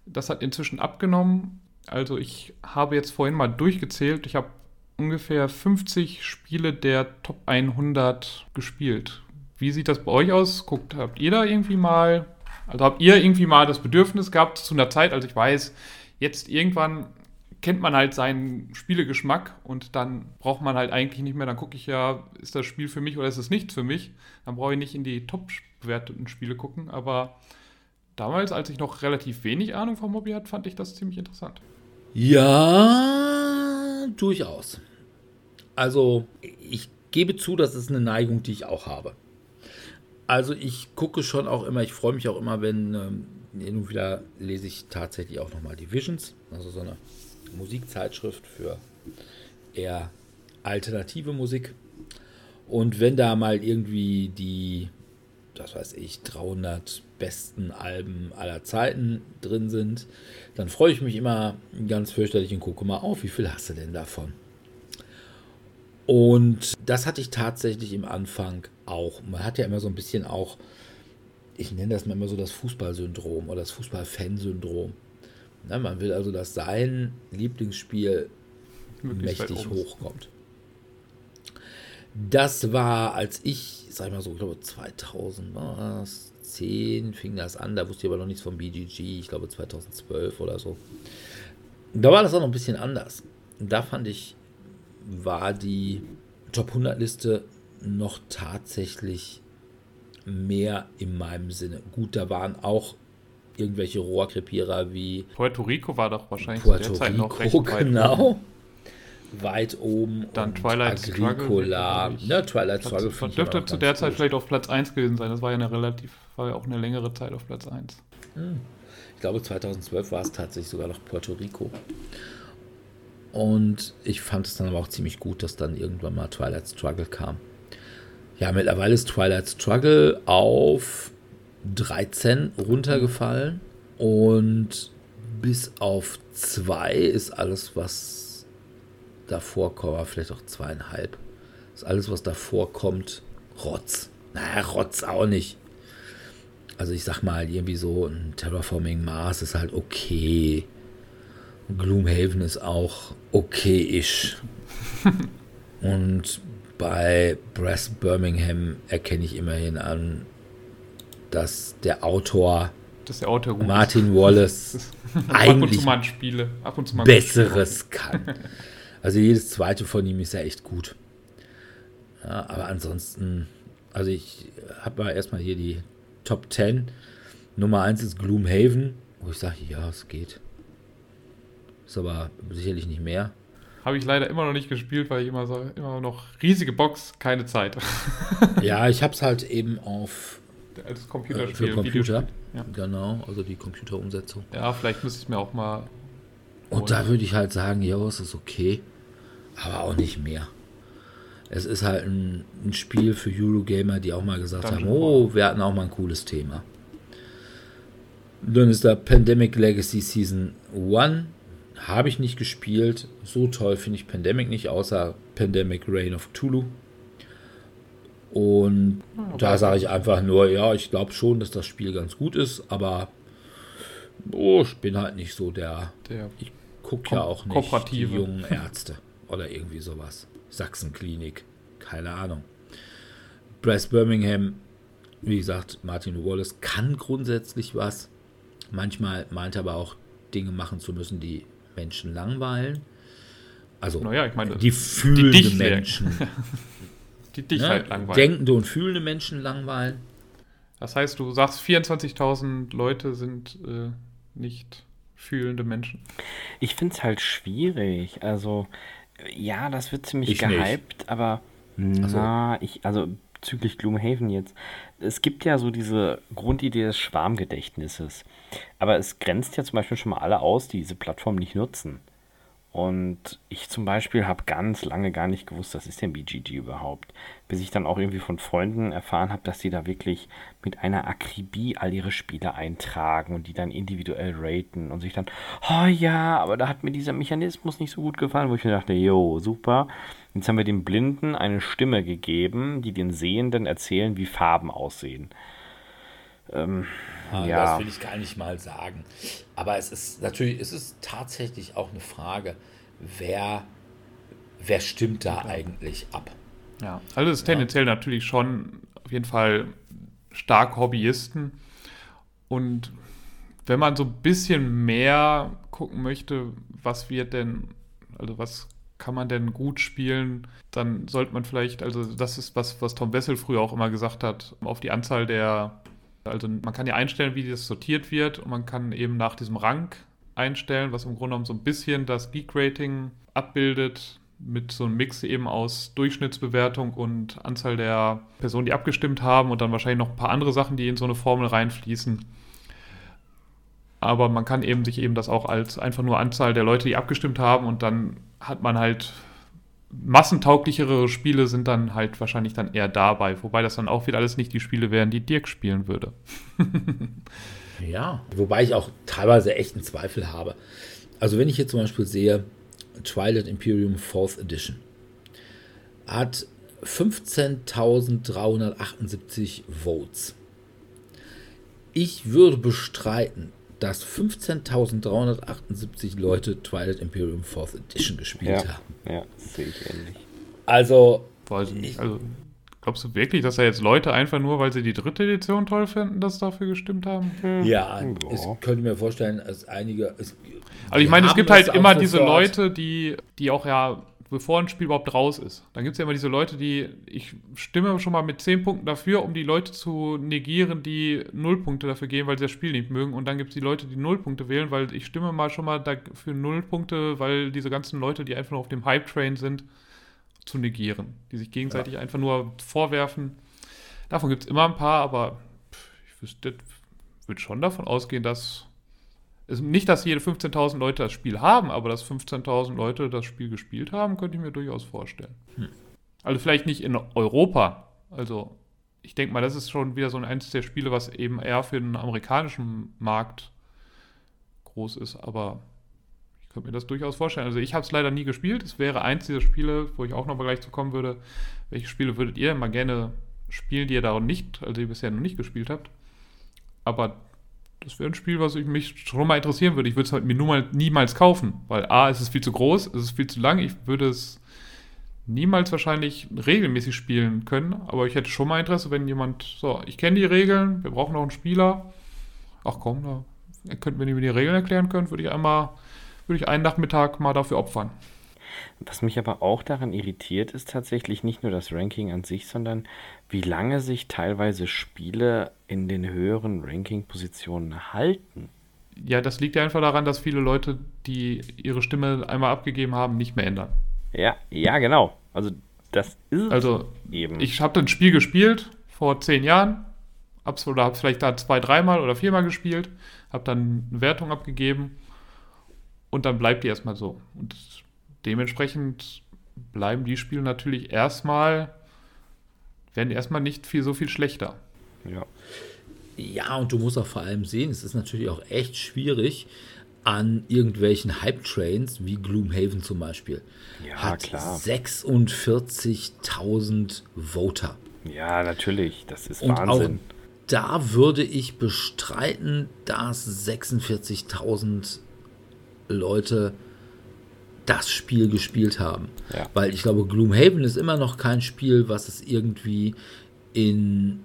Das hat inzwischen abgenommen. Also ich habe jetzt vorhin mal durchgezählt. Ich habe ungefähr 50 Spiele der Top 100 gespielt. Wie sieht das bei euch aus? Guckt, habt ihr da irgendwie mal, also habt ihr irgendwie mal das Bedürfnis gehabt zu einer Zeit, also ich weiß, jetzt irgendwann kennt man halt seinen Spielegeschmack und dann braucht man halt eigentlich nicht mehr, dann gucke ich ja, ist das Spiel für mich oder ist es nichts für mich? Dann brauche ich nicht in die top bewerteten Spiele gucken, aber damals, als ich noch relativ wenig Ahnung vom Hobby hatte, fand ich das ziemlich interessant. Ja, durchaus. Also, ich gebe zu, das ist eine Neigung, die ich auch habe. Also ich gucke schon auch immer, ich freue mich auch immer, wenn ähm, hin wieder lese ich tatsächlich auch nochmal die Visions, also so eine Musikzeitschrift für eher alternative Musik. Und wenn da mal irgendwie die, das weiß ich, 300 besten Alben aller Zeiten drin sind, dann freue ich mich immer ganz fürchterlich und gucke mal auf, wie viel hast du denn davon? Und das hatte ich tatsächlich im Anfang auch. Man hat ja immer so ein bisschen auch, ich nenne das mal immer so das Fußballsyndrom oder das Fußballfansyndrom. Na, man will also, dass sein Lieblingsspiel Möglichst mächtig hochkommt. Das war, als ich, sag ich mal so, ich glaube 2010 fing das an, da wusste ich aber noch nichts vom BGG, ich glaube 2012 oder so. Da war das auch noch ein bisschen anders. Da fand ich, war die Top 100 Liste noch tatsächlich mehr in meinem Sinne. Gut, da waren auch irgendwelche Rohrkrepierer wie Puerto Rico war doch wahrscheinlich Puerto Rico, noch recht genau. Weit oben. Dann Twilight Agricola. Struggle. Ja, Twilight Struggle. Das dürfte zu der Zeit gut. vielleicht auf Platz 1 gewesen sein. Das war ja eine relativ, war ja auch eine längere Zeit auf Platz 1. Hm. Ich glaube, 2012 war es tatsächlich sogar noch Puerto Rico. Und ich fand es dann aber auch ziemlich gut, dass dann irgendwann mal Twilight Struggle kam. Ja, mittlerweile ist Twilight Struggle auf 13 runtergefallen und bis auf 2 ist alles, was davor kommt, vielleicht auch zweieinhalb, ist alles, was davor kommt, Rotz. Naja, Rotz auch nicht. Also ich sag mal, irgendwie so ein Terraforming Mars ist halt okay. Gloomhaven ist auch okay-ish. (laughs) Und bei Brass Birmingham erkenne ich immerhin an, dass der Autor, dass der Autor Martin. Wallace (laughs) eigentlich ab Spiele, ab und zu mal Besseres kann. Also jedes zweite von ihm ist ja echt gut. Ja, aber ansonsten, also ich habe mal erstmal hier die Top 10. Nummer 1 ist Gloomhaven, wo ich sage, ja, es geht. Ist aber sicherlich nicht mehr. Habe ich leider immer noch nicht gespielt, weil ich immer so, immer noch riesige Box, keine Zeit. ja, ich habe es halt eben auf als Computerspiel. Äh, für Computer. Ja. Genau, also die Computerumsetzung. Ja, vielleicht müsste ich mir auch mal. Und da würde ich halt sagen, ja, es ist okay, aber auch nicht mehr. Es ist halt ein, ein Spiel für Eurogamer, die auch mal gesagt Dungeon haben, oh, wir hatten auch mal ein cooles Thema. Dann ist da Pandemic Legacy Season 1. Habe ich nicht gespielt. So toll finde ich Pandemic nicht, außer Pandemic Reign of Tulu. Und okay. da sage ich einfach nur, ja, ich glaube schon, dass das Spiel ganz gut ist, aber oh, ich bin halt nicht so der. der ich gucke ja auch nicht die jungen Ärzte oder irgendwie sowas. Sachsenklinik, keine Ahnung. Brass Birmingham, wie gesagt, Martin Wallace kann grundsätzlich was. Manchmal meint er aber auch, Dinge machen zu müssen, die Menschen langweilen. Also naja, ich meine, die fühlende die Menschen. (laughs) die dich ne? halt langweilen. Denkende und fühlende Menschen langweilen. Das heißt, du sagst, 24.000 Leute sind äh, nicht fühlende Menschen. Ich finde es halt schwierig. Also, ja, das wird ziemlich ich gehypt, nicht. aber na, so. ich, also bezüglich Gloomhaven jetzt. Es gibt ja so diese Grundidee des Schwarmgedächtnisses. Aber es grenzt ja zum Beispiel schon mal alle aus, die diese Plattform nicht nutzen. Und ich zum Beispiel habe ganz lange gar nicht gewusst, was ist denn BGG überhaupt. Bis ich dann auch irgendwie von Freunden erfahren habe, dass die da wirklich mit einer Akribie all ihre Spiele eintragen und die dann individuell raten und sich dann, oh ja, aber da hat mir dieser Mechanismus nicht so gut gefallen, wo ich mir dachte, jo, super. Jetzt haben wir dem Blinden eine Stimme gegeben, die den Sehenden erzählen, wie Farben aussehen. Ähm, ja. Das will ich gar nicht mal sagen. Aber es ist natürlich, es ist tatsächlich auch eine Frage, wer, wer stimmt da eigentlich ab? Ja, also es ist tendenziell ja. natürlich schon auf jeden Fall stark Hobbyisten. Und wenn man so ein bisschen mehr gucken möchte, was wird denn, also was kann man denn gut spielen, dann sollte man vielleicht, also das ist was, was Tom Wessel früher auch immer gesagt hat, auf die Anzahl der also man kann ja einstellen, wie das sortiert wird und man kann eben nach diesem Rang einstellen, was im Grunde genommen so ein bisschen das Geek-Rating abbildet, mit so einem Mix eben aus Durchschnittsbewertung und Anzahl der Personen, die abgestimmt haben und dann wahrscheinlich noch ein paar andere Sachen, die in so eine Formel reinfließen. Aber man kann eben sich eben das auch als einfach nur Anzahl der Leute, die abgestimmt haben und dann hat man halt massentauglichere Spiele sind dann halt wahrscheinlich dann eher dabei, wobei das dann auch wieder alles nicht die Spiele wären, die Dirk spielen würde. (laughs) ja, wobei ich auch teilweise echt einen Zweifel habe. Also wenn ich hier zum Beispiel sehe, Twilight Imperium 4th Edition hat 15.378 Votes. Ich würde bestreiten, dass 15.378 Leute Twilight Imperium 4th Edition gespielt ja, haben. Ja, das sehe ich ähnlich. Also, Weiß ich nicht. Also, glaubst du wirklich, dass da jetzt Leute einfach nur, weil sie die dritte Edition toll finden, das dafür gestimmt haben? Hm. Ja, ich könnte mir vorstellen, dass einige. Es, also, ich meine, es gibt halt immer diese Leute, die, die auch ja bevor ein Spiel überhaupt raus ist. Dann gibt es ja immer diese Leute, die, ich stimme schon mal mit 10 Punkten dafür, um die Leute zu negieren, die 0 Punkte dafür geben, weil sie das Spiel nicht mögen. Und dann gibt es die Leute, die 0 Punkte wählen, weil ich stimme mal schon mal dafür 0 Punkte, weil diese ganzen Leute, die einfach nur auf dem Hype-Train sind, zu negieren. Die sich gegenseitig ja. einfach nur vorwerfen. Davon gibt es immer ein paar, aber ich wüsste, würde schon davon ausgehen, dass nicht, dass jede 15.000 Leute das Spiel haben, aber dass 15.000 Leute das Spiel gespielt haben, könnte ich mir durchaus vorstellen. Hm. Also vielleicht nicht in Europa. Also ich denke mal, das ist schon wieder so ein eins der Spiele, was eben eher für den amerikanischen Markt groß ist, aber ich könnte mir das durchaus vorstellen. Also ich habe es leider nie gespielt. Es wäre eins dieser Spiele, wo ich auch noch mal gleich zu kommen würde. Welche Spiele würdet ihr mal gerne spielen, die ihr da nicht, also ihr bisher noch nicht gespielt habt? Aber das wäre ein Spiel, was ich mich schon mal interessieren würde. Ich würde es halt mir nur mal niemals kaufen, weil A, es ist viel zu groß, es ist viel zu lang. Ich würde es niemals wahrscheinlich regelmäßig spielen können, aber ich hätte schon mal Interesse, wenn jemand, so, ich kenne die Regeln, wir brauchen noch einen Spieler. Ach komm, da könnten wir mir die Regeln erklären können, würde ich einmal, würde ich einen Nachmittag mal dafür opfern. Was mich aber auch daran irritiert, ist tatsächlich nicht nur das Ranking an sich, sondern wie lange sich teilweise Spiele in den höheren Ranking-Positionen halten. Ja, das liegt ja einfach daran, dass viele Leute, die ihre Stimme einmal abgegeben haben, nicht mehr ändern. Ja, ja, genau. Also das ist also eben. Ich habe ein Spiel gespielt vor zehn Jahren, hab's oder habe vielleicht da zwei, dreimal oder viermal gespielt, habe dann eine Wertung abgegeben und dann bleibt die erstmal so. Und dementsprechend bleiben die Spiele natürlich erstmal, werden erstmal nicht viel so viel schlechter. Ja. Ja, und du musst auch vor allem sehen, es ist natürlich auch echt schwierig an irgendwelchen Hype-Trains, wie Gloomhaven zum Beispiel. Ja, hat klar. 46.000 Voter. Ja, natürlich, das ist und Wahnsinn. Auch da würde ich bestreiten, dass 46.000 Leute das Spiel gespielt haben. Ja. Weil ich glaube, Gloomhaven ist immer noch kein Spiel, was es irgendwie in,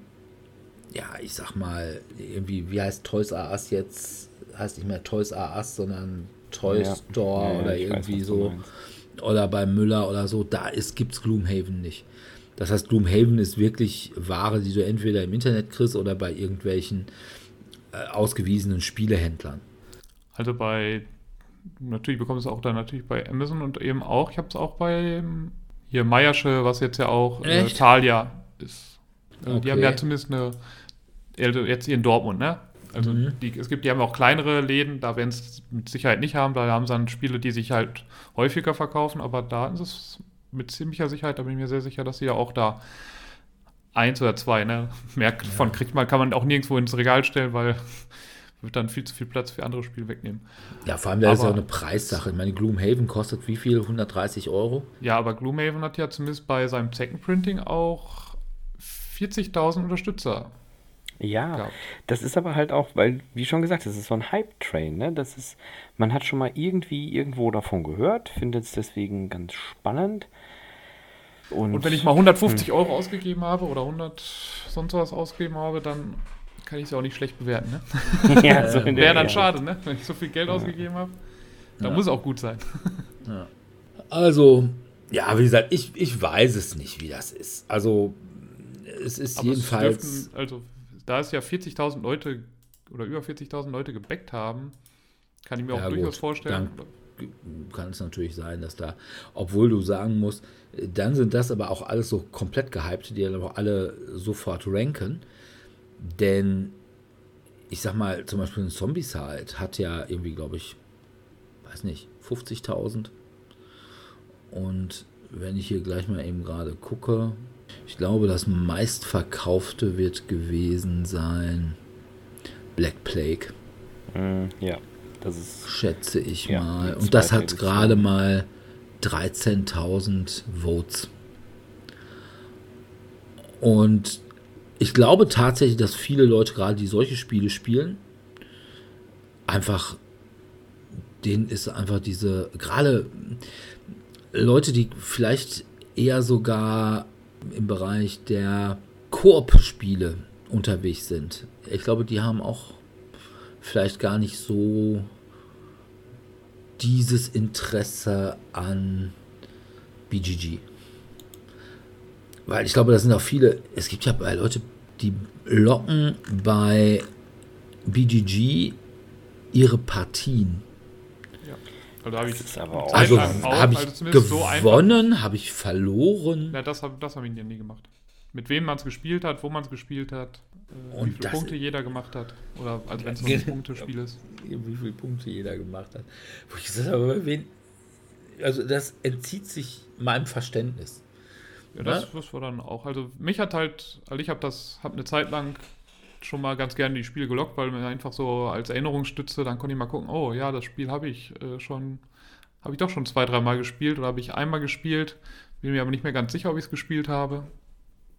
ja, ich sag mal, irgendwie, wie heißt Toys R Us jetzt? Heißt nicht mehr Toys R Us, sondern Toy ja. Store ja, oder irgendwie weiß, so. Oder bei Müller oder so. Da gibt es Gloomhaven nicht. Das heißt, Gloomhaven ist wirklich Ware, die du entweder im Internet kriegst oder bei irgendwelchen äh, ausgewiesenen Spielehändlern. Also bei natürlich bekommst du es auch dann natürlich bei Amazon und eben auch, ich habe es auch bei hier Meiersche, was jetzt ja auch äh, Thalia ist. Also okay. Die haben ja zumindest eine, also jetzt hier in Dortmund, ne? Also mhm. die, es gibt, die haben auch kleinere Läden, da werden es mit Sicherheit nicht haben, da haben sie dann Spiele, die sich halt häufiger verkaufen, aber da ist es mit ziemlicher Sicherheit, da bin ich mir sehr sicher, dass sie ja auch da eins oder zwei, ne? (laughs) Mehr ja. von kriegt man, kann man auch nirgendwo ins Regal stellen, weil wird dann viel zu viel Platz für andere Spiele wegnehmen. Ja, vor allem, da ist ja auch eine Preissache. Ich meine, Gloomhaven kostet wie viel? 130 Euro? Ja, aber Gloomhaven hat ja zumindest bei seinem Second Printing auch 40.000 Unterstützer. Ja, gehabt. das ist aber halt auch, weil, wie schon gesagt, das ist so ein Hype-Train, ne? Das ist, man hat schon mal irgendwie irgendwo davon gehört, findet es deswegen ganz spannend. Und, Und, wenn ich mal 150 hm. Euro ausgegeben habe oder 100 sonst was ausgegeben habe, dann kann ich es auch nicht schlecht bewerten. Ne? (laughs) Ja, so Wäre dann schade, ne? wenn ich so viel Geld ja. ausgegeben habe. Dann ja. muss es auch gut sein. Ja. Also, ja, wie gesagt, ich, ich weiß es nicht, wie das ist. Also, es ist Aber jedenfalls. Es dürften, also, da es ja 40.000 Leute oder über 40.000 Leute gebackt haben, kann ich mir auch durchaus gut. vorstellen. Dann kann es natürlich sein, dass da, obwohl du sagen musst, dann sind das aber auch alles so komplett gehypte, die dann auch alle sofort ranken. Denn ich sag mal, zum Beispiel ein Zombie-Side hat ja irgendwie, glaube ich, weiß nicht, 50.000. Und wenn ich hier gleich mal eben gerade gucke, ich glaube, das meistverkaufte wird gewesen sein Black Plague. Mm, ja, das ist. Schätze ich ja, mal. Und das hat gerade mal 13.000 Votes. Und ich glaube tatsächlich, dass viele Leute gerade, die solche Spiele spielen, einfach, denen ist einfach diese, gerade Leute, die vielleicht eher sogar im Bereich der Koop-Spiele unterwegs sind. Ich glaube, die haben auch vielleicht gar nicht so dieses Interesse an BGG. Weil ich glaube, da sind auch viele, es gibt ja Leute, die locken bei BGG ihre Partien. Ja, also habe ich das aber auch. Also habe ich also gewonnen, so habe ich verloren. Ja, das habe das hab ich ja nie gemacht. Mit wem man es gespielt hat, wo man es gespielt hat, äh, wie viele Punkte jeder gemacht hat. Oder also wenn es so ein Punktespiel ist. Wie viele Punkte jeder gemacht hat. Wo ich gesagt habe, wen, also das entzieht sich meinem Verständnis. Ja, das, das war dann auch. Also mich hat halt, also ich habe das, habe eine Zeit lang schon mal ganz gerne die Spiele gelockt, weil mir einfach so als Erinnerungsstütze, dann konnte ich mal gucken, oh ja, das Spiel habe ich äh, schon, habe ich doch schon zwei, dreimal gespielt oder habe ich einmal gespielt, bin mir aber nicht mehr ganz sicher, ob ich es gespielt habe.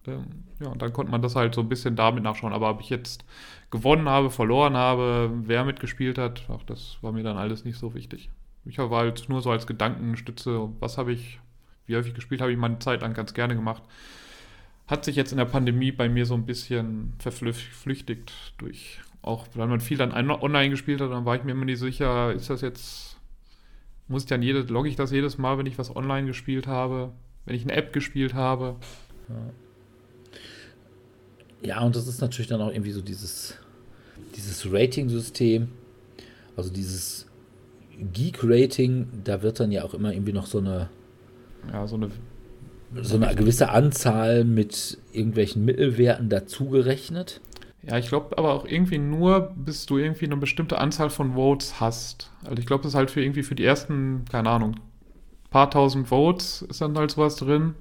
Ähm, ja, und dann konnte man das halt so ein bisschen damit nachschauen. Aber ob ich jetzt gewonnen habe, verloren habe, wer mitgespielt hat, ach, das war mir dann alles nicht so wichtig. Ich war halt nur so als Gedankenstütze, was habe ich wie häufig gespielt habe ich meine Zeit lang ganz gerne gemacht. Hat sich jetzt in der Pandemie bei mir so ein bisschen verflüchtigt durch, auch weil man viel dann online gespielt hat, dann war ich mir immer nicht sicher, ist das jetzt, muss ich dann jedes, logge ich das jedes Mal, wenn ich was online gespielt habe, wenn ich eine App gespielt habe. Ja, ja und das ist natürlich dann auch irgendwie so dieses, dieses Rating-System, also dieses Geek-Rating, da wird dann ja auch immer irgendwie noch so eine ja, so eine so eine gewisse Anzahl mit irgendwelchen Mittelwerten dazugerechnet. Ja, ich glaube aber auch irgendwie nur, bis du irgendwie eine bestimmte Anzahl von Votes hast. Also ich glaube, das ist halt für irgendwie für die ersten, keine Ahnung, paar tausend Votes ist dann halt sowas drin.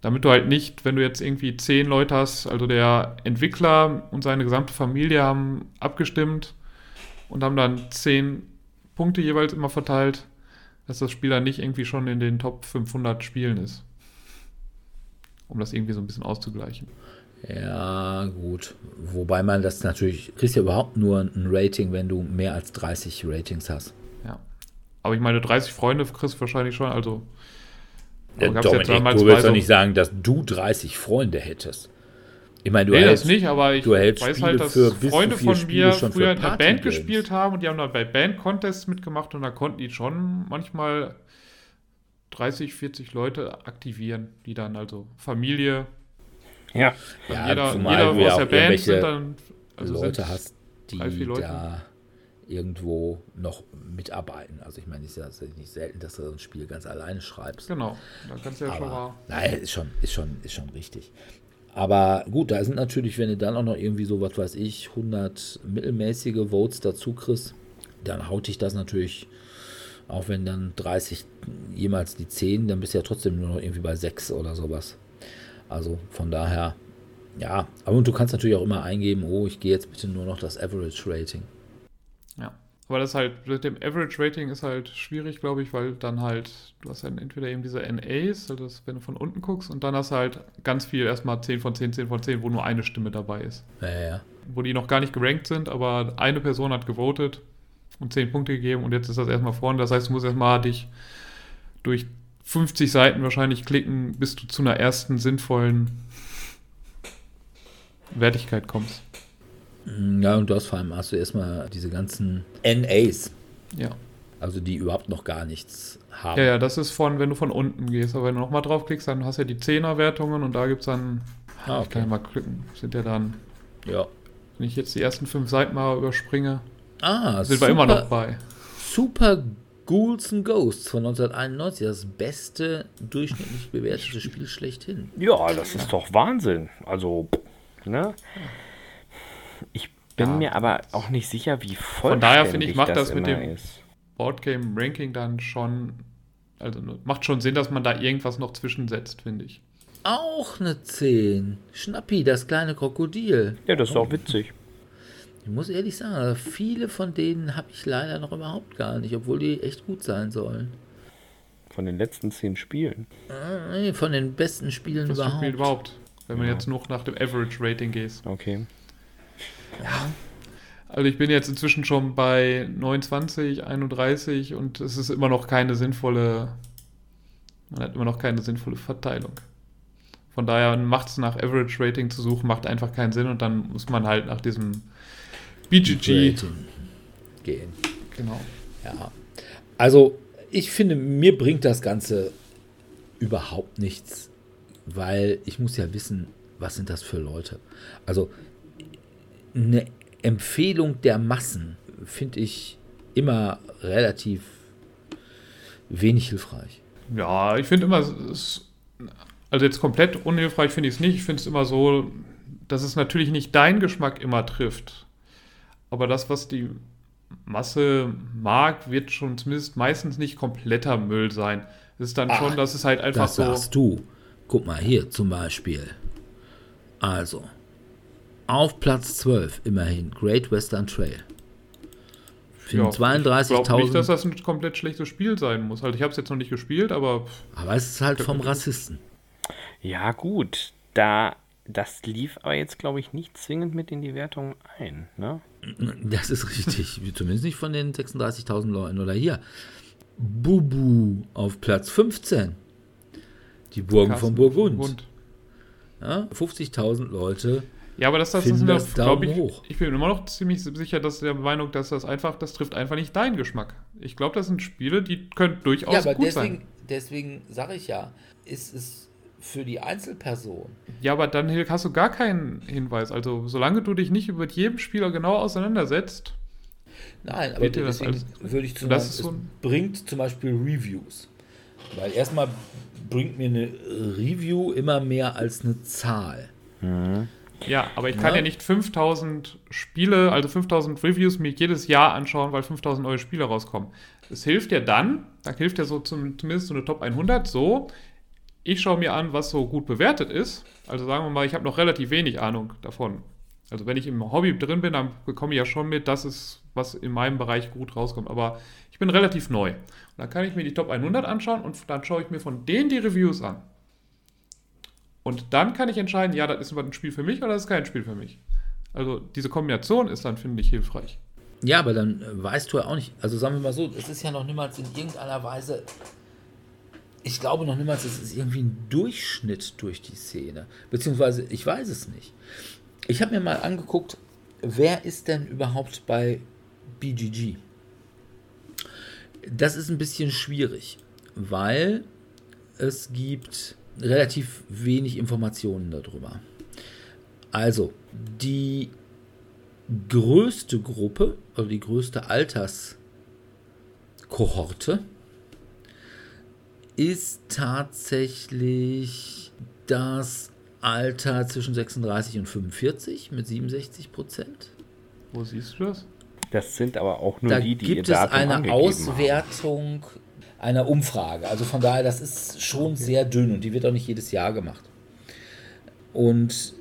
Damit du halt nicht, wenn du jetzt irgendwie zehn Leute hast, also der Entwickler und seine gesamte Familie haben abgestimmt und haben dann zehn Punkte jeweils immer verteilt, dass das Spiel dann nicht irgendwie schon in den Top 500 Spielen ist. Um das irgendwie so ein bisschen auszugleichen. Ja, gut. Wobei man das natürlich, kriegst ja überhaupt nur ein Rating, wenn du mehr als 30 Ratings hast. Ja. Aber ich meine, 30 Freunde kriegst du wahrscheinlich schon, also. Ja, Dominik, du willst doch nicht sagen, dass du 30 Freunde hättest. Ich meine, du nee, hältst, das nicht, aber ich weiß halt, Spiele halt, dass für, Freunde von mir früher in der Band gespielt haben und die haben dann bei Band-Contests mitgemacht und da konnten die schon manchmal 30, 40 Leute aktivieren, die dann also Familie. Ja, ja jeder, jeder aus der Band sind dann also Leute hast, die da irgendwo noch mitarbeiten. Also ich meine, es ist ja nicht selten, dass du so ein Spiel ganz alleine schreibst. Genau, da kannst du ja Aber, schon mal. Nein, ist schon, ist schon, ist schon richtig. Aber gut, da sind natürlich, wenn du dann auch noch irgendwie so, was weiß ich, 100 mittelmäßige Votes dazu kriegst, dann haut dich das natürlich, auch wenn dann 30 jemals die 10, dann bist du ja trotzdem nur noch irgendwie bei 6 oder sowas. Also von daher, ja, aber du kannst natürlich auch immer eingeben, oh, ich gehe jetzt bitte nur noch das Average Rating. Aber das halt, mit dem Average Rating ist halt schwierig, glaube ich, weil dann halt, du hast dann entweder eben diese NAs, also das, wenn du von unten guckst, und dann hast du halt ganz viel, erstmal 10 von 10, 10 von 10, wo nur eine Stimme dabei ist. Ja, ja. Wo die noch gar nicht gerankt sind, aber eine Person hat gewotet und 10 Punkte gegeben und jetzt ist das erstmal vorne. Das heißt, du musst erstmal dich durch 50 Seiten wahrscheinlich klicken, bis du zu einer ersten sinnvollen Wertigkeit kommst. Mm, ja, und du hast vor allem hast du erstmal diese ganzen NAs. Ja. Also die überhaupt noch gar nichts haben. Ja, ja, das ist von, wenn du von unten gehst. Aber wenn du nochmal draufklickst, dann hast du ja die 10er-Wertungen und da gibt es dann. Ah, okay. Ich kann ja mal klicken. Sind ja dann. Ja. Wenn ich jetzt die ersten fünf Seiten mal überspringe, ah, sind super, wir immer noch bei. Super Ghouls and Ghosts von 1991, das beste durchschnittlich bewertete Spiel schlechthin. Ja, das ist doch Wahnsinn. Also, ne? Ich bin ja, mir aber auch nicht sicher, wie voll Von daher finde ich, macht das, das mit dem Boardgame Ranking dann schon Also macht schon Sinn, dass man da irgendwas noch zwischensetzt, finde ich. Auch eine 10. Schnappi, das kleine Krokodil. Ja, das ist auch witzig. Ich muss ehrlich sagen, viele von denen habe ich leider noch überhaupt gar nicht, obwohl die echt gut sein sollen. Von den letzten zehn Spielen? Äh, nee, von den besten Spielen das überhaupt. Spiel überhaupt. Wenn man ja. jetzt noch nach dem Average Rating geht. Okay. Ja. Also ich bin jetzt inzwischen schon bei 29, 31 und es ist immer noch keine sinnvolle, man hat immer noch keine sinnvolle Verteilung. Von daher macht es nach Average Rating zu suchen, macht einfach keinen Sinn und dann muss man halt nach diesem BGG gehen. Genau. Ja. Also ich finde, mir bringt das Ganze überhaupt nichts, weil ich muss ja wissen, was sind das für Leute. Also eine Empfehlung der Massen finde ich immer relativ wenig hilfreich. Ja, ich finde immer, es, also jetzt komplett unhilfreich finde ich es nicht. Ich finde es immer so, dass es natürlich nicht deinen Geschmack immer trifft. Aber das, was die Masse mag, wird schon zumindest meistens nicht kompletter Müll sein. Es ist dann Ach, schon, dass es halt einfach das so. Das sagst du. Guck mal hier zum Beispiel. Also, auf Platz 12 immerhin, Great Western Trail. Für ja, 32.000. Ich glaube nicht, dass das ein komplett schlechtes Spiel sein muss. Halt, ich habe es jetzt noch nicht gespielt, aber. Aber es ist halt vom Rassisten. Ja, gut. Da, das lief aber jetzt, glaube ich, nicht zwingend mit in die Wertung ein. Ne? (laughs) Das ist richtig. Zumindest nicht von den 36.000 Leuten. Oder hier. Bubu auf Platz 15. Die Burgen von Burgund. Burgund. Ja, 50.000 Leute. Ja, aber das, das ist das glaube ich, hoch. ich bin immer noch ziemlich sicher, dass der Meinung, dass das einfach, das trifft einfach nicht deinen Geschmack. Ich glaube, das sind Spiele, die können durchaus ja, aber gut deswegen, sein. Deswegen sage ich ja, ist es für die Einzelperson. Ja, aber dann hast du gar keinen Hinweis. Also, solange du dich nicht mit jedem Spieler genau auseinandersetzt. Nein, aber deswegen würde ich zum Beispiel, so bringt zum Beispiel Reviews. Weil erstmal bringt mir eine Review immer mehr als eine Zahl. Mhm. Ja, aber ich kann ja, ja nicht 5000 Spiele, also 5000 Reviews mir jedes Jahr anschauen, weil 5000 neue Spiele rauskommen. Das hilft ja dann, da hilft ja so zum, zumindest so eine Top 100 so. Ich schaue mir an, was so gut bewertet ist. Also sagen wir mal, ich habe noch relativ wenig Ahnung davon. Also wenn ich im Hobby drin bin, dann bekomme ich ja schon mit, dass es was in meinem Bereich gut rauskommt. Aber ich bin relativ neu. Und dann kann ich mir die Top 100 anschauen und dann schaue ich mir von denen die Reviews an. Und dann kann ich entscheiden, ja, das ist ein Spiel für mich oder das ist kein Spiel für mich. Also diese Kombination ist dann, finde ich, hilfreich. Ja, aber dann äh, weißt du ja auch nicht, also sagen wir mal so, es ist ja noch niemals in irgendeiner Weise, ich glaube noch niemals, es ist irgendwie ein Durchschnitt durch die Szene. Beziehungsweise, ich weiß es nicht. Ich habe mir mal angeguckt, wer ist denn überhaupt bei BGG? Das ist ein bisschen schwierig, weil es gibt relativ wenig Informationen darüber. Also, die größte Gruppe, also die größte Alterskohorte, ist tatsächlich das Alter zwischen 36 und 45 mit 67 Prozent. Wo siehst du das? Das sind aber auch nur da die, die gibt es eine Auswertung haben einer Umfrage. Also von daher, das ist schon okay. sehr dünn und die wird auch nicht jedes Jahr gemacht. Und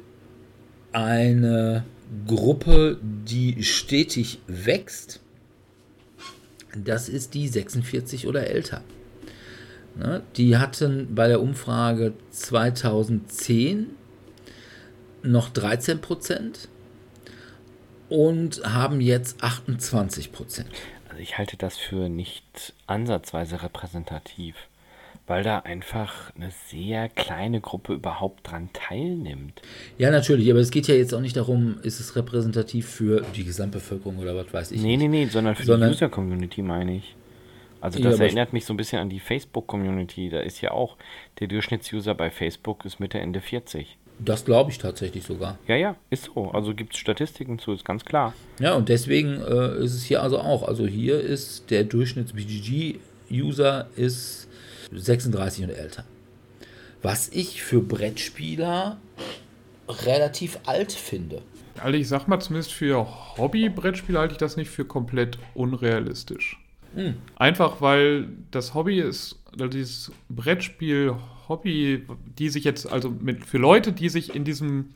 eine Gruppe, die stetig wächst, das ist die 46 oder älter. Ne? Die hatten bei der Umfrage 2010 noch 13 Prozent und haben jetzt 28 Prozent. Also ich halte das für nicht ansatzweise repräsentativ, weil da einfach eine sehr kleine Gruppe überhaupt dran teilnimmt. Ja, natürlich, aber es geht ja jetzt auch nicht darum, ist es repräsentativ für die Gesamtbevölkerung oder was weiß ich nee, nicht. Nee, nee, nee, sondern für sondern, die User-Community meine ich. Also das ja, erinnert mich so ein bisschen an die Facebook-Community. Da ist ja auch, der Durchschnittsuser bei Facebook ist Mitte, Ende 40. Das glaube ich tatsächlich sogar. Ja, ja, ist so. Also gibt es Statistiken zu, ist ganz klar. Ja, und deswegen äh, ist es hier also auch. Also hier ist der Durchschnitts-BGG-User ist 36 und älter. Was ich für Brettspieler relativ alt finde. Also ich sag mal, zumindest für Hobby-Brettspieler halte ich das nicht für komplett unrealistisch. Mhm. Einfach weil das Hobby ist, also dieses Brettspiel-Hobby, die sich jetzt, also mit, für Leute, die sich in diesem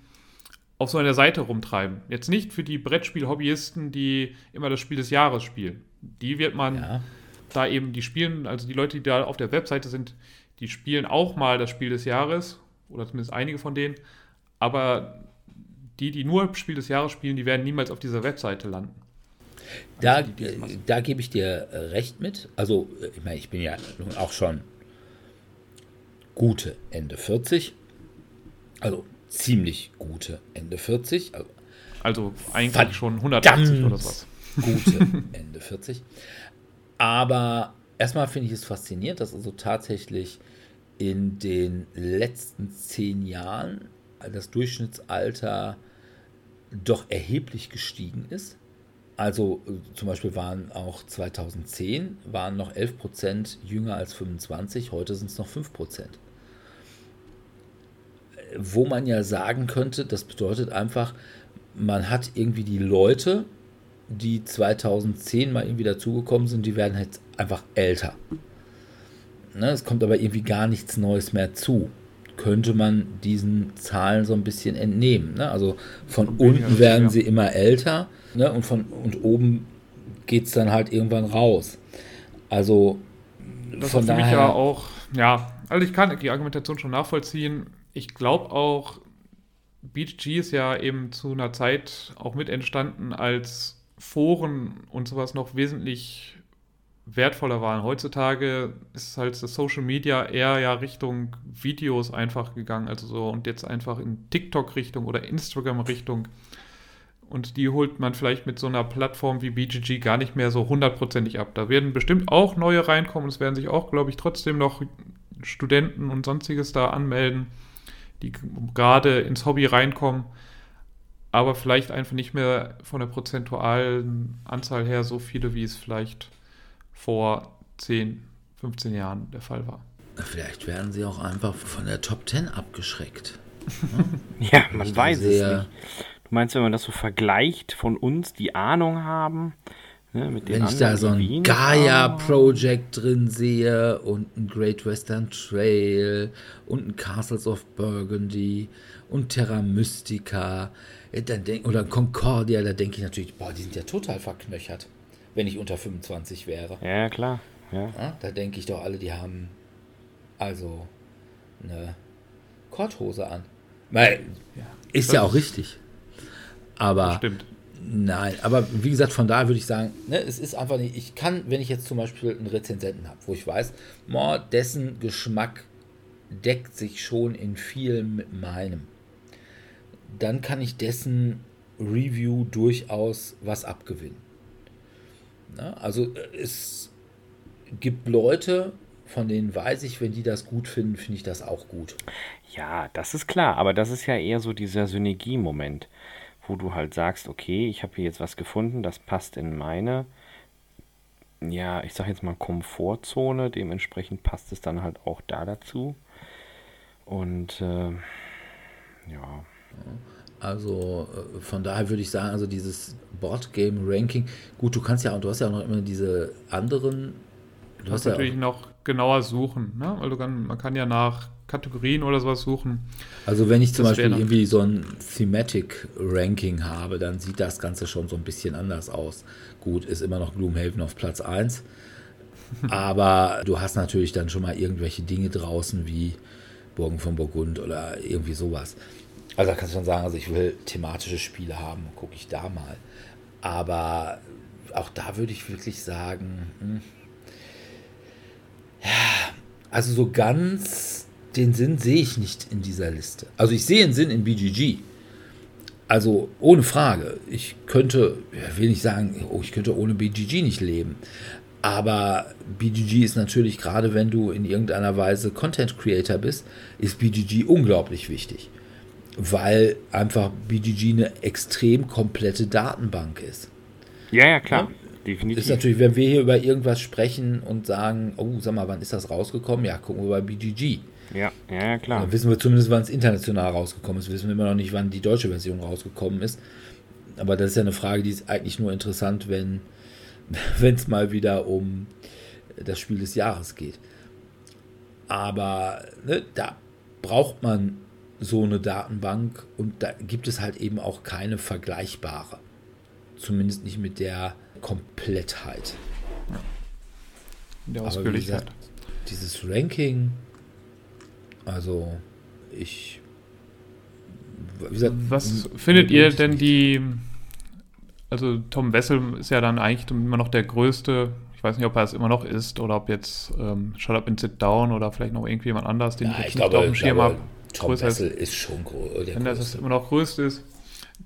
auf so einer Seite rumtreiben. Jetzt nicht für die Brettspiel-Hobbyisten, die immer das Spiel des Jahres spielen. Die wird man ja. da eben, die spielen, also die Leute, die da auf der Webseite sind, die spielen auch mal das Spiel des Jahres, oder zumindest einige von denen, aber die, die nur Spiel des Jahres spielen, die werden niemals auf dieser Webseite landen. Da, da gebe ich dir äh, recht mit. Also, äh, ich meine, ich bin ja nun auch schon gute Ende 40. Also ziemlich gute Ende 40. Also, also eigentlich schon 180 oder sowas. Gute (laughs) Ende 40. Aber erstmal finde ich es faszinierend, dass also tatsächlich in den letzten zehn Jahren das Durchschnittsalter doch erheblich gestiegen ist. Also äh, zum Beispiel waren auch 2010 waren noch 11 Prozent jünger als 25, heute sind es noch 5 Prozent. Wo man ja sagen könnte, das bedeutet einfach, man hat irgendwie die Leute, die 2010 mal irgendwie dazugekommen sind, die werden jetzt einfach älter. Ne, es kommt aber irgendwie gar nichts Neues mehr zu könnte man diesen Zahlen so ein bisschen entnehmen. Ne? Also von unten werden sie immer älter ne? und von und oben geht es dann halt irgendwann raus. Also das von daher. Mich ja auch, ja, also ich kann die Argumentation schon nachvollziehen. Ich glaube auch, BGG ist ja eben zu einer Zeit auch mit entstanden, als Foren und sowas noch wesentlich wertvoller waren. Heutzutage ist halt das Social Media eher ja Richtung Videos einfach gegangen, also so und jetzt einfach in TikTok-Richtung oder Instagram-Richtung. Und die holt man vielleicht mit so einer Plattform wie BGG gar nicht mehr so hundertprozentig ab. Da werden bestimmt auch neue reinkommen. Es werden sich auch, glaube ich, trotzdem noch Studenten und sonstiges da anmelden, die gerade ins Hobby reinkommen. Aber vielleicht einfach nicht mehr von der prozentualen Anzahl her so viele, wie es vielleicht vor 10, 15 Jahren der Fall war. Vielleicht werden sie auch einfach von der Top 10 abgeschreckt. (laughs) ja, man weiß es nicht. Du meinst, wenn man das so vergleicht von uns, die Ahnung haben, ne, mit Wenn ich da so ein Gaia-Project drin sehe und ein Great Western Trail und ein Castles of Burgundy und Terra Mystica dann denk, oder Concordia, da denke ich natürlich, boah, die sind ja total verknöchert wenn ich unter 25 wäre. Ja, klar. Ja. ja da denke ich doch alle, die haben also eine Korthose an. Weil, ja, ist ja auch richtig. Aber stimmt. Nein, aber wie gesagt, von daher würde ich sagen, ne, es ist einfach nicht, ich kann, wenn ich jetzt zum Beispiel einen Rezensenten habe, wo ich weiß, boah, dessen Geschmack deckt sich schon in vielen mit meinem, dann kann ich dessen Review durchaus was abgewinnen. Ne? Also äh, es gibt Leute, von denen weiß ich, wenn die das gut finden, finde ich das auch gut. Ja, das ist klar, aber das ist ja eher so dieser Synergie-Moment, wo du halt sagst, okay, ich habe hier jetzt was gefunden, das passt in meine, ja, ich sage jetzt mal Komfortzone, dementsprechend passt es dann halt auch da dazu. Und äh, ja. Also äh, von daher würde ich sagen, also dieses Boardgame Ranking, gut, du kannst ja du hast ja auch noch immer diese anderen. Du, du hast ja natürlich noch genauer suchen, ne? Weil du kann, man kann ja nach Kategorien oder sowas suchen. Also wenn ich zum das Beispiel irgendwie so ein Thematic Ranking habe, dann sieht das Ganze schon so ein bisschen anders aus. Gut, ist immer noch Gloomhaven auf Platz 1. (laughs) aber du hast natürlich dann schon mal irgendwelche Dinge draußen wie Burgen von Burgund oder irgendwie sowas. Also da kannst du schon sagen, also ich will thematische Spiele haben, gucke ich da mal. Aber auch da würde ich wirklich sagen, hm, ja, also so ganz den Sinn sehe ich nicht in dieser Liste. Also ich sehe den Sinn in BGG. Also ohne Frage. Ich könnte, ja, will nicht sagen, oh, ich könnte ohne BGG nicht leben. Aber BGG ist natürlich, gerade wenn du in irgendeiner Weise Content Creator bist, ist BGG unglaublich wichtig weil einfach BGG eine extrem komplette Datenbank ist. Ja, ja, klar. Ja? Definitiv. Ist natürlich, wenn wir hier über irgendwas sprechen und sagen, oh, sag mal, wann ist das rausgekommen? Ja, gucken wir bei BGG. Ja, ja, klar. Dann wissen wir zumindest, wann es international rausgekommen ist. Wissen wir immer noch nicht, wann die deutsche Version rausgekommen ist. Aber das ist ja eine Frage, die ist eigentlich nur interessant, wenn (laughs) wenn es mal wieder um das Spiel des Jahres geht. Aber ne, da braucht man so eine Datenbank und da gibt es halt eben auch keine vergleichbare. Zumindest nicht mit der Komplettheit. Ja. Der Ausführlichkeit. Dieses Ranking, also ich. Gesagt, Was findet ihr denn die. Also Tom Wessel ist ja dann eigentlich immer noch der größte ich weiß nicht, ob er es immer noch ist oder ob jetzt ähm, Shut Up and Sit Down oder vielleicht noch irgendjemand anders, den ja, ich jetzt ich nicht glaube, auf dem Schirm habe. Tom Wessel ist, ist schon groß. Wenn das immer noch größte ist.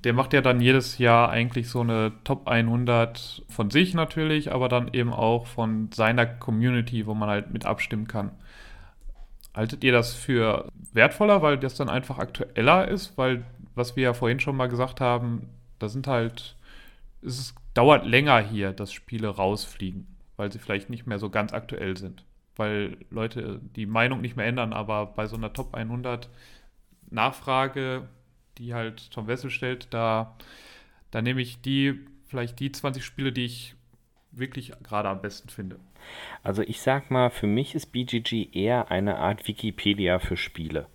Der macht ja dann jedes Jahr eigentlich so eine Top 100 von sich natürlich, aber dann eben auch von seiner Community, wo man halt mit abstimmen kann. Haltet ihr das für wertvoller, weil das dann einfach aktueller ist? Weil, was wir ja vorhin schon mal gesagt haben, da sind halt, es dauert länger hier, dass Spiele rausfliegen weil sie vielleicht nicht mehr so ganz aktuell sind. Weil Leute die Meinung nicht mehr ändern, aber bei so einer Top 100 Nachfrage, die halt Tom Wessel stellt, da, da nehme ich die, vielleicht die 20 Spiele, die ich wirklich gerade am besten finde. Also ich sag mal, für mich ist BGG eher eine Art Wikipedia für Spiele.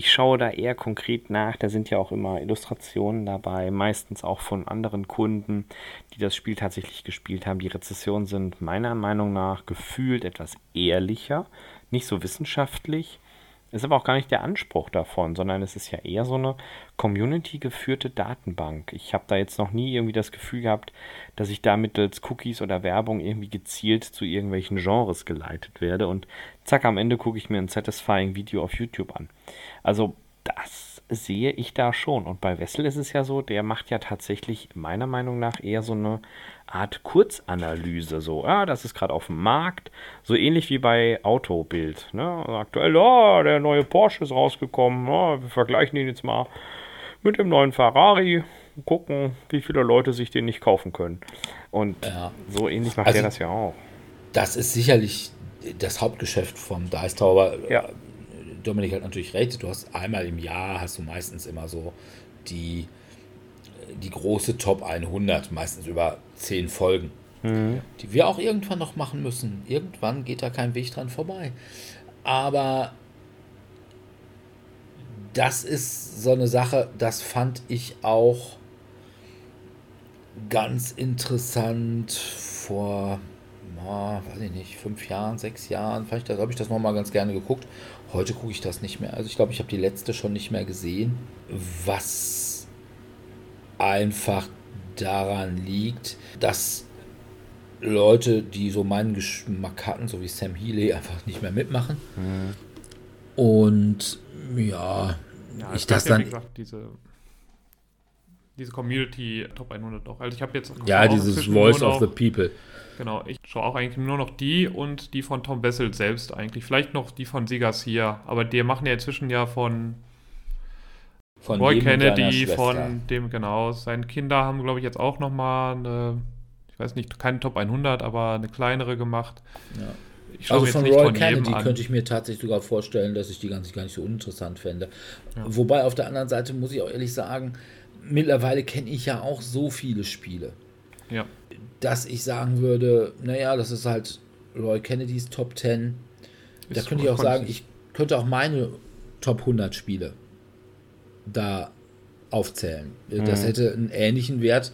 Ich schaue da eher konkret nach, da sind ja auch immer Illustrationen dabei, meistens auch von anderen Kunden, die das Spiel tatsächlich gespielt haben. Die Rezessionen sind meiner Meinung nach gefühlt etwas ehrlicher, nicht so wissenschaftlich. Ist aber auch gar nicht der Anspruch davon, sondern es ist ja eher so eine community-geführte Datenbank. Ich habe da jetzt noch nie irgendwie das Gefühl gehabt, dass ich da mittels Cookies oder Werbung irgendwie gezielt zu irgendwelchen Genres geleitet werde und zack, am Ende gucke ich mir ein satisfying Video auf YouTube an. Also das sehe ich da schon. Und bei Wessel ist es ja so, der macht ja tatsächlich meiner Meinung nach eher so eine Art Kurzanalyse. So, ja, das ist gerade auf dem Markt. So ähnlich wie bei Autobild. Ne? Aktuell, oh, der neue Porsche ist rausgekommen. Oh, wir vergleichen ihn jetzt mal mit dem neuen Ferrari. Gucken, wie viele Leute sich den nicht kaufen können. Und ja. so ähnlich macht also, er das ja auch. Das ist sicherlich das Hauptgeschäft vom Dice Tower. Ja. Dominik hat natürlich recht, du hast einmal im Jahr, hast du meistens immer so die, die große Top 100, meistens über 10 Folgen, mhm. die wir auch irgendwann noch machen müssen. Irgendwann geht da kein Weg dran vorbei. Aber das ist so eine Sache, das fand ich auch ganz interessant vor, oh, weiß ich nicht, fünf Jahren, sechs Jahren, vielleicht habe ich das nochmal ganz gerne geguckt. Heute gucke ich das nicht mehr. Also ich glaube, ich habe die letzte schon nicht mehr gesehen, was einfach daran liegt, dass Leute, die so meinen Geschmack hatten, so wie Sam Healy, einfach nicht mehr mitmachen. Mhm. Und ja, ja ich das dann. Gesagt, diese, diese Community Top 100 doch. Also ich habe jetzt. Ja, dieses Voice of the People. Genau, ich schaue auch eigentlich nur noch die und die von Tom Bessel selbst eigentlich. Vielleicht noch die von Sigas hier, aber die machen ja inzwischen ja von, von Roy Kennedy, von dem, genau. Seine Kinder haben, glaube ich, jetzt auch nochmal eine, ich weiß nicht, keine Top 100, aber eine kleinere gemacht. Ja. also von Roy von Kennedy könnte ich mir tatsächlich sogar vorstellen, dass ich die ganze gar nicht so uninteressant fände. Ja. Wobei auf der anderen Seite muss ich auch ehrlich sagen, mittlerweile kenne ich ja auch so viele Spiele. Ja dass ich sagen würde, naja, das ist halt Roy Kennedys Top 10. Da könnte ich auch sagen, ich könnte auch meine Top 100 Spiele da aufzählen. Mhm. Das hätte einen ähnlichen Wert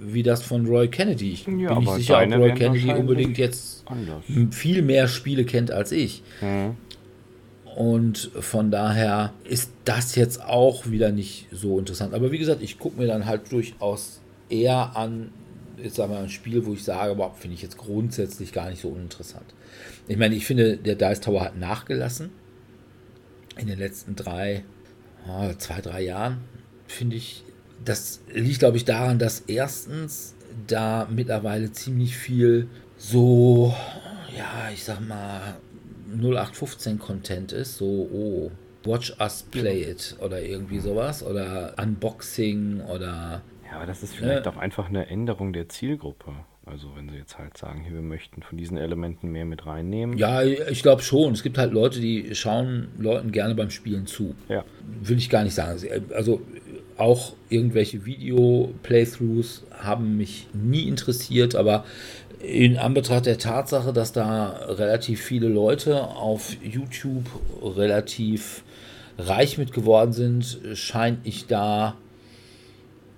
wie das von Roy Kennedy. Ich ja, bin nicht sicher, ob Roy Kennedy unbedingt jetzt anders. viel mehr Spiele kennt als ich. Mhm. Und von daher ist das jetzt auch wieder nicht so interessant. Aber wie gesagt, ich gucke mir dann halt durchaus eher an, jetzt sagen wir ein Spiel, wo ich sage, boah, finde ich jetzt grundsätzlich gar nicht so uninteressant. Ich meine, ich finde, der Dice Tower hat nachgelassen. In den letzten drei, oh, zwei, drei Jahren, finde ich, das liegt, glaube ich, daran, dass erstens da mittlerweile ziemlich viel so, ja, ich sag mal, 0815 Content ist, so, oh, Watch Us Play It oder irgendwie sowas oder Unboxing oder ja, aber das ist vielleicht ja. auch einfach eine Änderung der Zielgruppe. Also wenn sie jetzt halt sagen, hier, wir möchten von diesen Elementen mehr mit reinnehmen. Ja, ich glaube schon. Es gibt halt Leute, die schauen Leuten gerne beim Spielen zu. Ja. Will ich gar nicht sagen. Also auch irgendwelche Video-Playthroughs haben mich nie interessiert, aber in Anbetracht der Tatsache, dass da relativ viele Leute auf YouTube relativ reich mit geworden sind, scheint ich da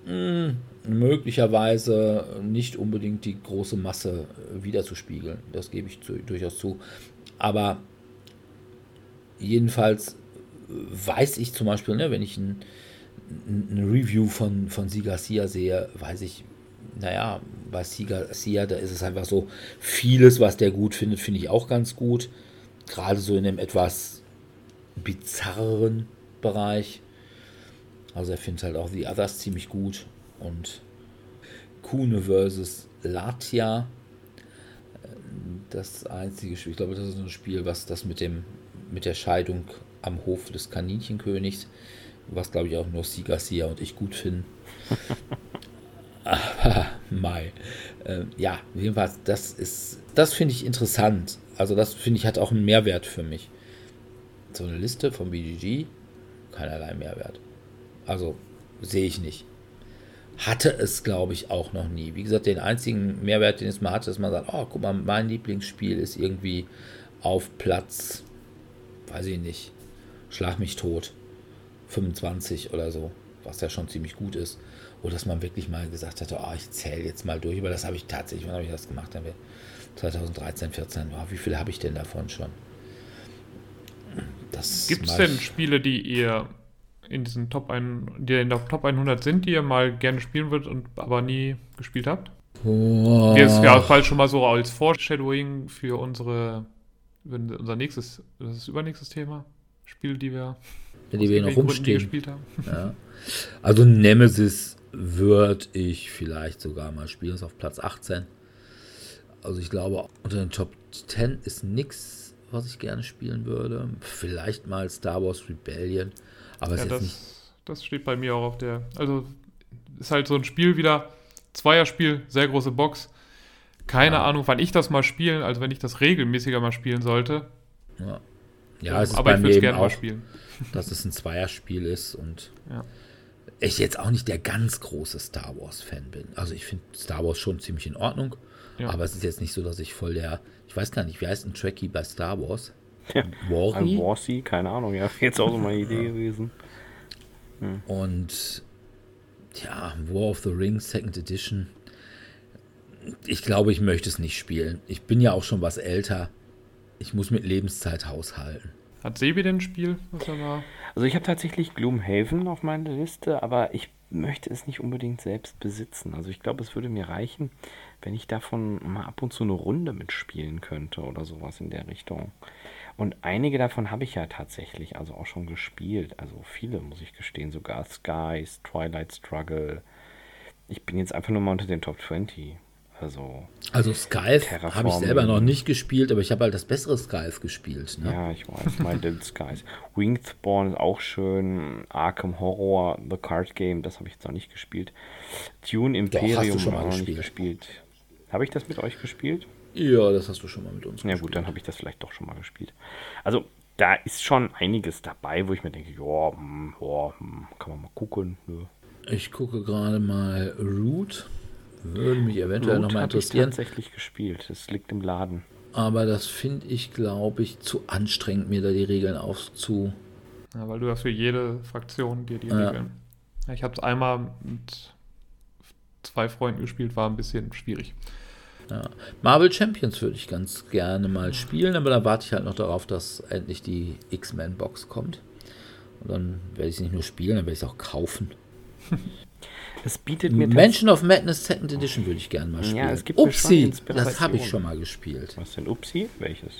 hm, möglicherweise nicht unbedingt die große Masse wiederzuspiegeln. Das gebe ich zu, durchaus zu. Aber jedenfalls weiß ich zum Beispiel, ne, wenn ich ein, ein Review von, von Siga Sia sehe, weiß ich, naja, bei Siga Sia, da ist es einfach so, vieles, was der gut findet, finde ich auch ganz gut. Gerade so in dem etwas bizarreren Bereich. Also er findet halt auch The Others ziemlich gut. Und Kuhne versus Latia. Das einzige Spiel, ich glaube, das ist ein Spiel, was das mit dem mit der Scheidung am Hof des Kaninchenkönigs, was glaube ich auch nur Sie Garcia und ich gut finden. (laughs) Aber Mai. Äh, ja, jedenfalls, das ist, das finde ich interessant. Also das finde ich hat auch einen Mehrwert für mich. So eine Liste vom BGG, keinerlei Mehrwert. Also sehe ich nicht. Hatte es, glaube ich, auch noch nie. Wie gesagt, den einzigen Mehrwert, den es mal hatte, ist, man sagt, oh, guck mal, mein Lieblingsspiel ist irgendwie auf Platz weiß ich nicht, schlag mich tot, 25 oder so, was ja schon ziemlich gut ist. Oder dass man wirklich mal gesagt hatte, oh, ich zähle jetzt mal durch, aber das habe ich tatsächlich, wann habe ich das gemacht? 2013, 14, oh, wie viel habe ich denn davon schon? Gibt es denn Spiele, die ihr in diesen Top 1, die in der Top 100 sind, die ihr mal gerne spielen würdet und aber nie gespielt habt? Oh. Ist ja falls schon mal so als Foreshadowing für unsere unser nächstes, das ist übernächstes Thema, Spiele, die wir, die wir noch rumstehen. gespielt haben. Ja. Also Nemesis würde ich vielleicht sogar mal spielen, ist auf Platz 18. Also ich glaube, unter den Top 10 ist nichts, was ich gerne spielen würde. Vielleicht mal Star Wars Rebellion, aber ja, ist das, nicht. Das steht bei mir auch auf der. Also ist halt so ein Spiel wieder, Zweierspiel, sehr große Box. Keine ja. Ahnung, wann ich das mal spielen, also wenn ich das regelmäßiger mal spielen sollte. Ja, ja es ist aber bei ich würde es gerne mal spielen. Dass es ein Zweierspiel ist und ja. Ich jetzt auch nicht der ganz große Star Wars-Fan bin. Also ich finde Star Wars schon ziemlich in Ordnung, ja. aber es ist jetzt nicht so, dass ich voll der, ich weiß gar nicht, wie heißt ein Trekkie bei Star Wars? Ja. Wari? Warsi, keine Ahnung, ja, (laughs) jetzt auch so meine Idee gewesen. Hm. Und ja, War of the Rings Second Edition ich glaube, ich möchte es nicht spielen. Ich bin ja auch schon was älter. Ich muss mit Lebenszeit haushalten. Hat Sebi denn ein Spiel, was er war? Also ich habe tatsächlich Gloomhaven auf meiner Liste, aber ich möchte es nicht unbedingt selbst besitzen. Also ich glaube, es würde mir reichen, wenn ich davon mal ab und zu eine Runde mitspielen könnte oder sowas in der Richtung. Und einige davon habe ich ja tatsächlich also auch schon gespielt. Also viele, muss ich gestehen, sogar Skies, Twilight Struggle. Ich bin jetzt einfach nur mal unter den Top 20. Also, also Skies habe ich selber noch nicht gespielt, aber ich habe halt das bessere Skies gespielt. Ne? Ja, ich weiß, mein (laughs) Little Skies. Winged Spawn ist auch schön. Arkham Horror, The Card Game, das habe ich jetzt noch nicht gespielt. Dune Imperium habe ich noch nicht gespielt. Habe ich das mit euch gespielt? Ja, das hast du schon mal mit uns Ja gut, dann habe ich das vielleicht doch schon mal gespielt. Also da ist schon einiges dabei, wo ich mir denke, ja, hm, ja hm, kann man mal gucken. Ja. Ich gucke gerade mal Root. Würde mich eventuell nochmal interessieren. Ich tatsächlich gespielt. Es liegt im Laden. Aber das finde ich, glaube ich, zu anstrengend, mir da die Regeln aufzu. Ja, weil du ja für jede Fraktion dir die ja. Regeln. Ich habe es einmal mit zwei Freunden gespielt, war ein bisschen schwierig. Ja. Marvel Champions würde ich ganz gerne mal spielen, aber da warte ich halt noch darauf, dass endlich die X-Men-Box kommt. Und dann werde ich es nicht nur spielen, dann werde ich es auch kaufen. (laughs) Es bietet mir Mansion of Madness Second Edition würde ich gerne mal spielen. Ja, es gibt Upsi, das habe ich schon mal gespielt. Was denn Upsi? Welches?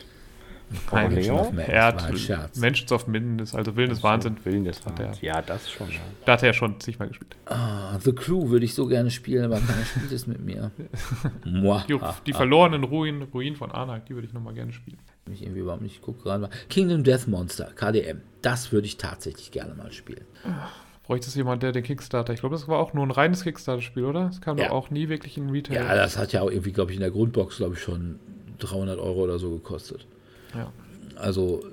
Kein Mansion of Madness, er hat Scherz. Mansions of Madness, also Willen des Wahnsinn. Willen des Wahnsinns. Ja, das schon. Ja. Da hat er schon zigmal gespielt. Ah, The Crew würde ich so gerne spielen, aber keiner spielt es mit mir. (laughs) die, die verlorenen Ruinen, Ruinen von Arnak, die würde ich nochmal gerne spielen. Ich irgendwie überhaupt nicht gucke gerade. Kingdom Death Monster, KDM. Das würde ich tatsächlich gerne mal spielen. Ach bräuchte es jemand, der den Kickstarter. Ich glaube, das war auch nur ein reines Kickstarter-Spiel, oder? Das kam ja. doch auch nie wirklich in Retail. Ja, das hat ja auch irgendwie, glaube ich, in der Grundbox, glaube ich, schon 300 Euro oder so gekostet. Ja. Also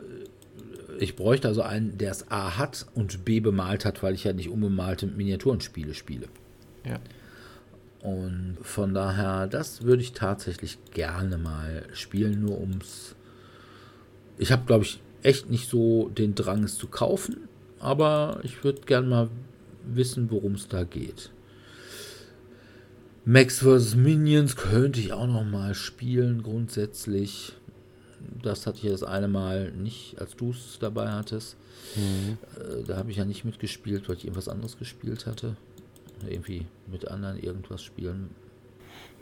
ich bräuchte also einen, der es A hat und B bemalt hat, weil ich ja nicht unbemalte Miniaturenspiele spiele. Ja. Und von daher, das würde ich tatsächlich gerne mal spielen, nur ums. Ich habe, glaube ich, echt nicht so den Drang, es zu kaufen, aber ich würde gerne mal wissen, worum es da geht. Max vs. Minions könnte ich auch noch mal spielen, grundsätzlich. Das hatte ich ja das eine Mal nicht, als du es dabei hattest. Mhm. Äh, da habe ich ja nicht mitgespielt, weil ich irgendwas anderes gespielt hatte. Irgendwie mit anderen irgendwas spielen.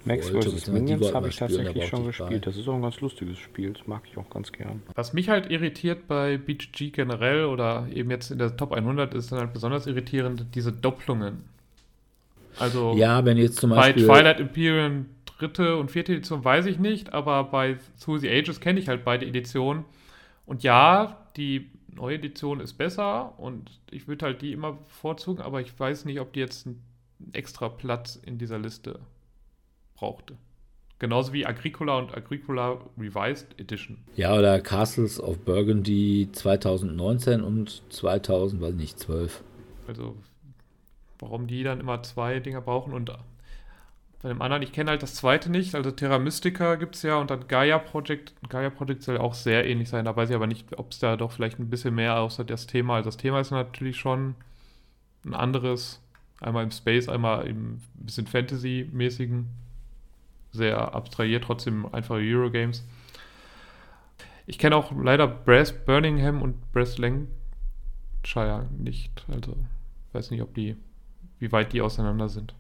Max vs. Minions habe ich tatsächlich schon gespielt. Das ist auch ein ganz lustiges Spiel. Das mag ich auch ganz gern. Was mich halt irritiert bei BGG generell oder eben jetzt in der Top 100 ist dann halt besonders irritierend diese Doppelungen. Also ja, wenn jetzt zum Beispiel bei Twilight Imperium dritte und vierte Edition weiß ich nicht, aber bei Through the Ages kenne ich halt beide Editionen. Und ja, die neue Edition ist besser und ich würde halt die immer bevorzugen, aber ich weiß nicht, ob die jetzt einen extra Platz in dieser Liste brauchte. Genauso wie Agricola und Agricola Revised Edition. Ja, oder Castles of Burgundy 2019 und 2000, weiß nicht, 12. Also warum die dann immer zwei Dinger brauchen und bei dem anderen, ich kenne halt das zweite nicht, also Terra Mystica gibt es ja und dann Gaia Project. Gaia Project soll auch sehr ähnlich sein, da weiß ich aber nicht, ob es da doch vielleicht ein bisschen mehr außer das Thema. Also das Thema ist natürlich schon ein anderes, einmal im Space, einmal im bisschen Fantasy-mäßigen, sehr abstrahiert, trotzdem einfache Eurogames. Ich kenne auch leider Brass Birmingham und Brass Lancashire nicht, also weiß nicht, ob die wie weit die auseinander sind.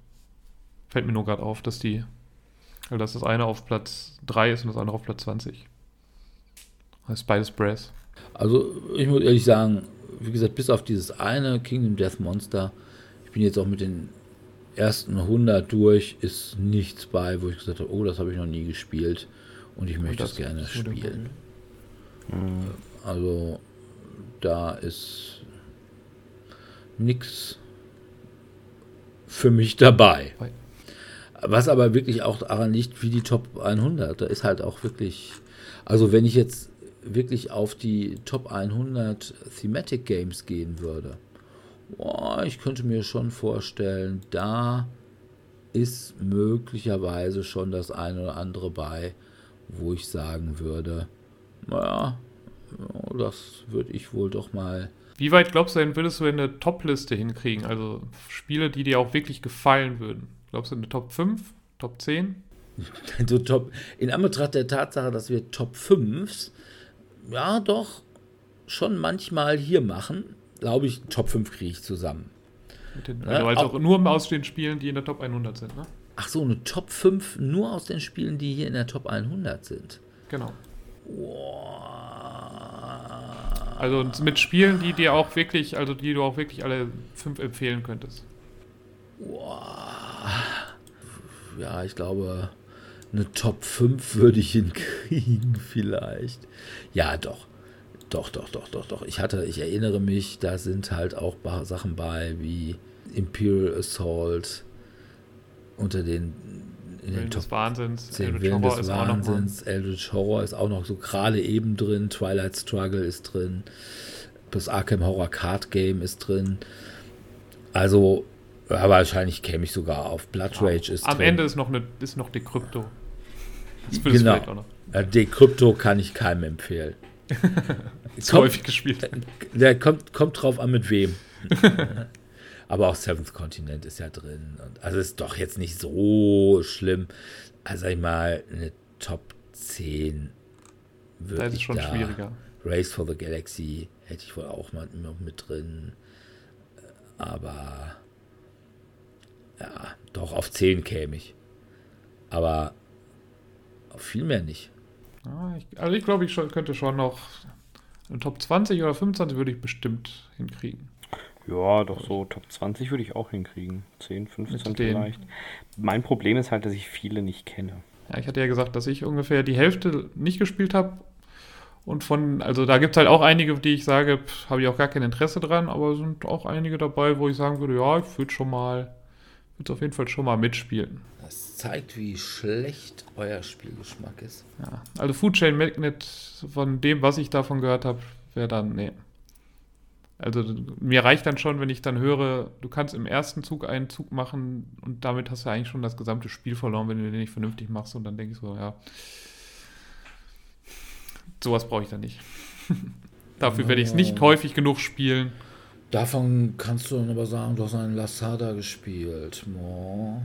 Fällt mir nur gerade auf, dass die, also dass das eine auf Platz 3 ist und das andere auf Platz 20. Das ist beides Brass. Also ich muss ehrlich sagen, wie gesagt, bis auf dieses eine Kingdom Death Monster, ich bin jetzt auch mit den ersten 100 durch, ist nichts bei, wo ich gesagt habe, oh, das habe ich noch nie gespielt und ich möchte es gerne spielen. Mhm. Also da ist nichts für mich dabei. Was aber wirklich auch daran liegt, wie die Top 100. Da ist halt auch wirklich, also wenn ich jetzt wirklich auf die Top 100 Thematic Games gehen würde, boah, ich könnte mir schon vorstellen, da ist möglicherweise schon das eine oder andere bei, wo ich sagen würde, naja, das würde ich wohl doch mal wie weit glaubst du denn, würdest du eine Top-Liste hinkriegen? Also Spiele, die dir auch wirklich gefallen würden. Glaubst du eine Top 5, Top 10? (laughs) Also top, in Anbetracht der Tatsache, dass wir Top 5 ja doch schon manchmal hier machen, glaube ich, Top 5 kriege ich zusammen. Den, also, also auch, auch nur aus den Spielen, die in der Top 100 sind, ne? Ach so, eine Top 5 nur aus den Spielen, die hier in der Top 100 sind. Genau. Boah. Also mit Spielen, die dir auch wirklich, also die du auch wirklich alle fünf empfehlen könntest. Ja, ich glaube, eine Top 5 würde ich hinkriegen, (laughs) vielleicht. Ja, doch. Doch, doch, doch, doch, doch. Ich hatte, ich erinnere mich, da sind halt auch Sachen bei wie Imperial Assault unter den in den Top Wahnsinns, 10 Willen des Wahnsinns, Eldritch Horror ist auch noch so gerade eben drin, Twilight Struggle ist drin, das Arkham Horror Card Game ist drin. Also, ja, wahrscheinlich käme ich sogar auf. Blood Rage ja, ist Am drin. Ende ist noch, eine, ist noch Decrypto. Das genau. Auch noch. Decrypto kann ich keinem empfehlen. (laughs) ist kommt, häufig gespielt. Der kommt, kommt drauf an, mit wem. (laughs) Aber auch Seventh Continent ist ja drin. Und also ist doch jetzt nicht so schlimm. Also sag ich mal, eine Top 10 würde Das ist schon da, schwieriger. Race for the Galaxy hätte ich wohl auch mal noch mit drin. Aber ja, doch auf 10 käme ich. Aber auf viel mehr nicht. Ja, ich, also ich glaube, ich könnte schon noch eine Top 20 oder 25 würde ich bestimmt hinkriegen. Ja, doch so Top 20 würde ich auch hinkriegen. 10, 15 vielleicht. Mein Problem ist halt, dass ich viele nicht kenne. Ja, ich hatte ja gesagt, dass ich ungefähr die Hälfte nicht gespielt habe. Und von, also da gibt es halt auch einige, die ich sage, habe ich auch gar kein Interesse dran, aber sind auch einige dabei, wo ich sagen würde, ja, ich würde schon mal, würde auf jeden Fall schon mal mitspielen. Das zeigt, wie schlecht euer Spielgeschmack ist. Ja, also Food Chain Magnet, von dem, was ich davon gehört habe, wäre dann, nee, Also mir reicht dann schon, wenn ich dann höre, du kannst im ersten Zug einen Zug machen und damit hast du eigentlich schon das gesamte Spiel verloren, wenn du den nicht vernünftig machst. Und dann denke ich so, ja, sowas brauche ich dann nicht. (laughs) Dafür werde ich es nicht häufig genug spielen. Davon kannst du dann aber sagen, du hast einen Lasada gespielt. Oh.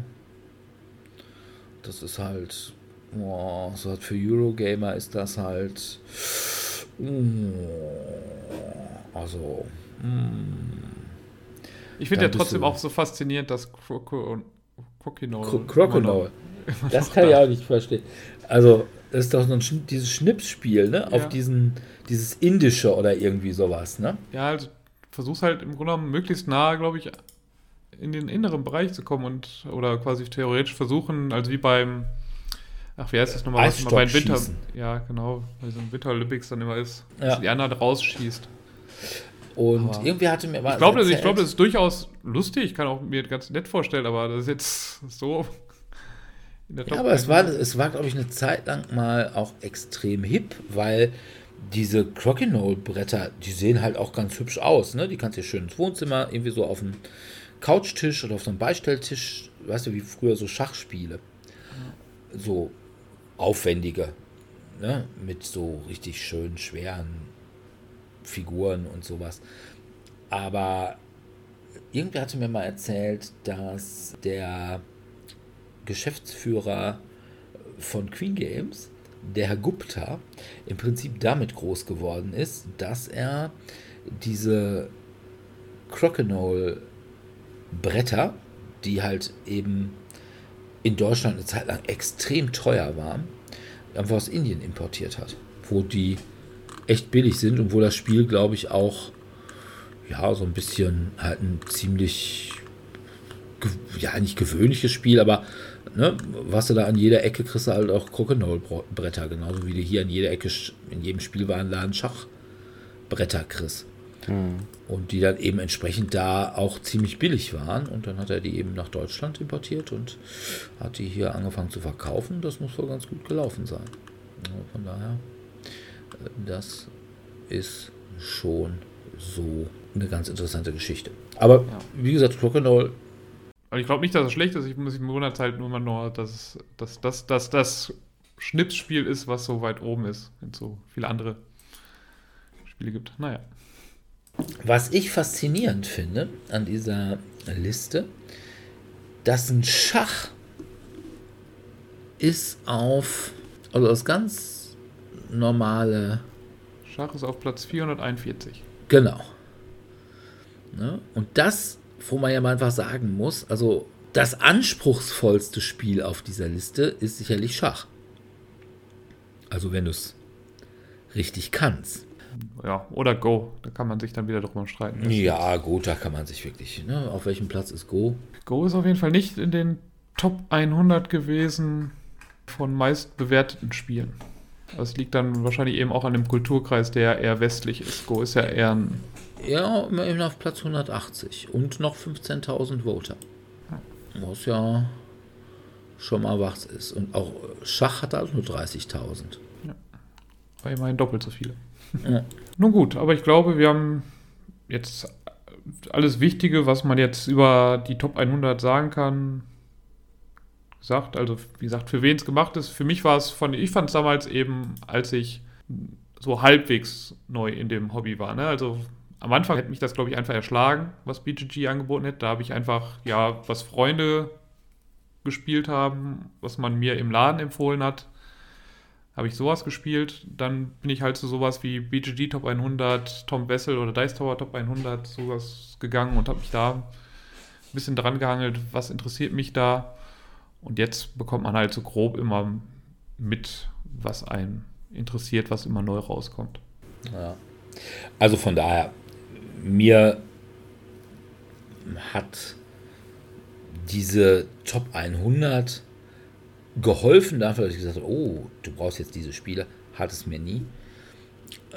Das ist halt, oh, so halt für Eurogamer ist das halt, also, ich finde ja trotzdem auch so faszinierend, dass Crokinole. Crokinole. (laughs) Das kann ich auch nicht verstehen. Also, das ist doch so ein, dieses Schnipsspiel, ne? Ja. Auf diesen, dieses Indische oder irgendwie sowas, ne? Ja, also versuchst halt im Grunde genommen möglichst nah, glaube ich, in den inneren Bereich zu kommen und oder quasi theoretisch versuchen, also wie beim Ach, wie heißt das nochmal, was beim Winter. Ja, genau, weil so ein Winter Olympics dann immer ist, ja. dass die anderen rausschießt. Und aber irgendwie hatte mir mal. Ich glaube, das, glaub, das ist durchaus lustig. Ich kann auch mir ganz nett vorstellen, aber das ist jetzt so. ja, aber es war, es war, glaube ich, eine Zeit lang mal auch extrem hip, weil diese Crokinole-Bretter, die sehen halt auch ganz hübsch aus. Ne? Die kannst du schön ins Wohnzimmer, irgendwie so auf dem Couchtisch oder auf so einem Beistelltisch, weißt du, wie früher so Schachspiele. So aufwendige, ne? mit so richtig schön schweren Figuren und sowas. Aber irgendwer hatte mir mal erzählt, dass der Geschäftsführer von Queen Games, der Herr Gupta, im Prinzip damit groß geworden ist, dass er diese Crokinole Bretter, die halt eben in Deutschland eine Zeit lang extrem teuer waren, einfach aus Indien importiert hat, wo die echt billig sind und wo das Spiel, glaube ich, auch ja so ein bisschen halt ein ziemlich ja nicht gewöhnliches Spiel, aber ne, was du da an jeder Ecke kriegst du halt auch Crokinole-Bretter, genauso wie du hier an jeder Ecke in jedem Spielwarenladen Schachbretter kriegst. Mhm. Und die dann eben entsprechend da auch ziemlich billig waren. Und dann hat er die eben nach Deutschland importiert und hat die hier angefangen zu verkaufen. Das muss wohl ganz gut gelaufen sein. Von daher das ist schon so eine ganz interessante Geschichte. Aber ja. wie gesagt, Crocodile. Aber ich glaube nicht, dass es schlecht ist. Ich muss mich wundert halt nur mal nur, dass das dass, dass, das Schnipsspiel ist, was so weit oben ist, wenn es so viele andere Spiele gibt. Naja. Was ich faszinierend finde an dieser Liste, dass ein Schach ist auf, also aus ganz normale. Schach ist auf Platz 441. Genau. Ne? Und das, wo man ja mal einfach sagen muss, also das anspruchsvollste Spiel auf dieser Liste ist sicherlich Schach. Also wenn du es richtig kannst. Ja, oder Go, da kann man sich dann wieder drüber streiten. Ja, gut, da kann man sich wirklich. Ne? Auf welchem Platz ist Go? Go ist auf jeden Fall nicht in den Top 100 gewesen von meist bewerteten Spielen. Das liegt dann wahrscheinlich eben auch an dem Kulturkreis, der eher westlich ist. Go ist ja eher ein. Ja, immerhin auf Platz 180 und noch 15.000 Voter. Was ja schon mal was ist. Und auch Schach hat also nur 30.000. Ja. War immerhin doppelt so viele. Ja. Nun gut, aber ich glaube, wir haben jetzt alles Wichtige, was man jetzt über die Top 100 sagen kann, gesagt. Also, wie gesagt, für wen es gemacht ist. Für mich war es von, ich fand es damals eben, als ich so halbwegs neu in dem Hobby war. Ne? Also am Anfang hätte mich das, glaube ich, einfach erschlagen, was BGG angeboten hätte. Da habe ich einfach, ja, was Freunde gespielt haben, was man mir im Laden empfohlen hat, habe ich sowas gespielt. Dann bin ich halt zu sowas wie BGG Top 100, Tom Wessel oder Dice Tower Top 100, sowas gegangen und habe mich da ein bisschen dran gehangelt, was interessiert mich da. Und jetzt bekommt man halt so grob immer mit, was einen interessiert, was immer neu rauskommt. Ja. Also von daher, mir hat diese Top 100 geholfen dafür, dass ich gesagt habe, oh, du brauchst jetzt diese Spiele, hat es mir nie.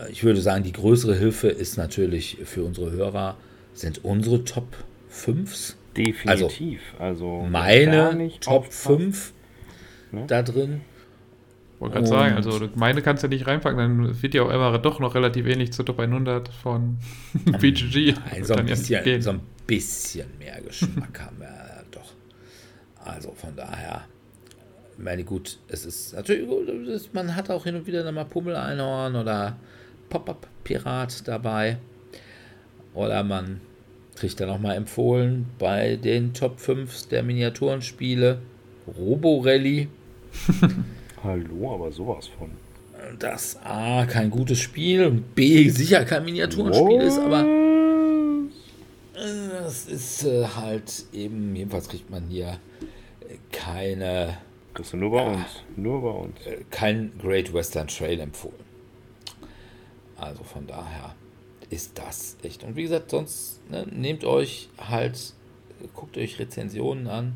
Ich würde sagen, die größere Hilfe ist natürlich für unsere Hörer, sind unsere Top 5s Definitiv. Also, also meine Top 5 ne? da drin. wollte gerade sagen, also meine kannst du ja nicht reinpacken, dann wird ja auch immer doch noch relativ ähnlich zur Top 100 von (laughs) BGG. Also ein bisschen, so ein bisschen mehr Geschmack haben wir doch. Also von daher, meine gut, es ist natürlich gut, man hat auch hin und wieder mal Pummel-Einhorn oder Pop-Up-Pirat dabei. Oder man kriegt dann auch mal empfohlen bei den Top 5 der Miniaturenspiele Robo-Rally. (laughs) Hallo, aber sowas von. Das A, kein gutes Spiel und B, sicher kein Miniaturenspiel What? ist, aber das ist äh, halt eben, jedenfalls kriegt man hier keine. Kriegst du nur bei äh, uns. Nur bei uns. Äh, kein Great Western Trail empfohlen. Also von daher ist das echt. Und wie gesagt, sonst ne, nehmt euch halt, guckt euch Rezensionen an.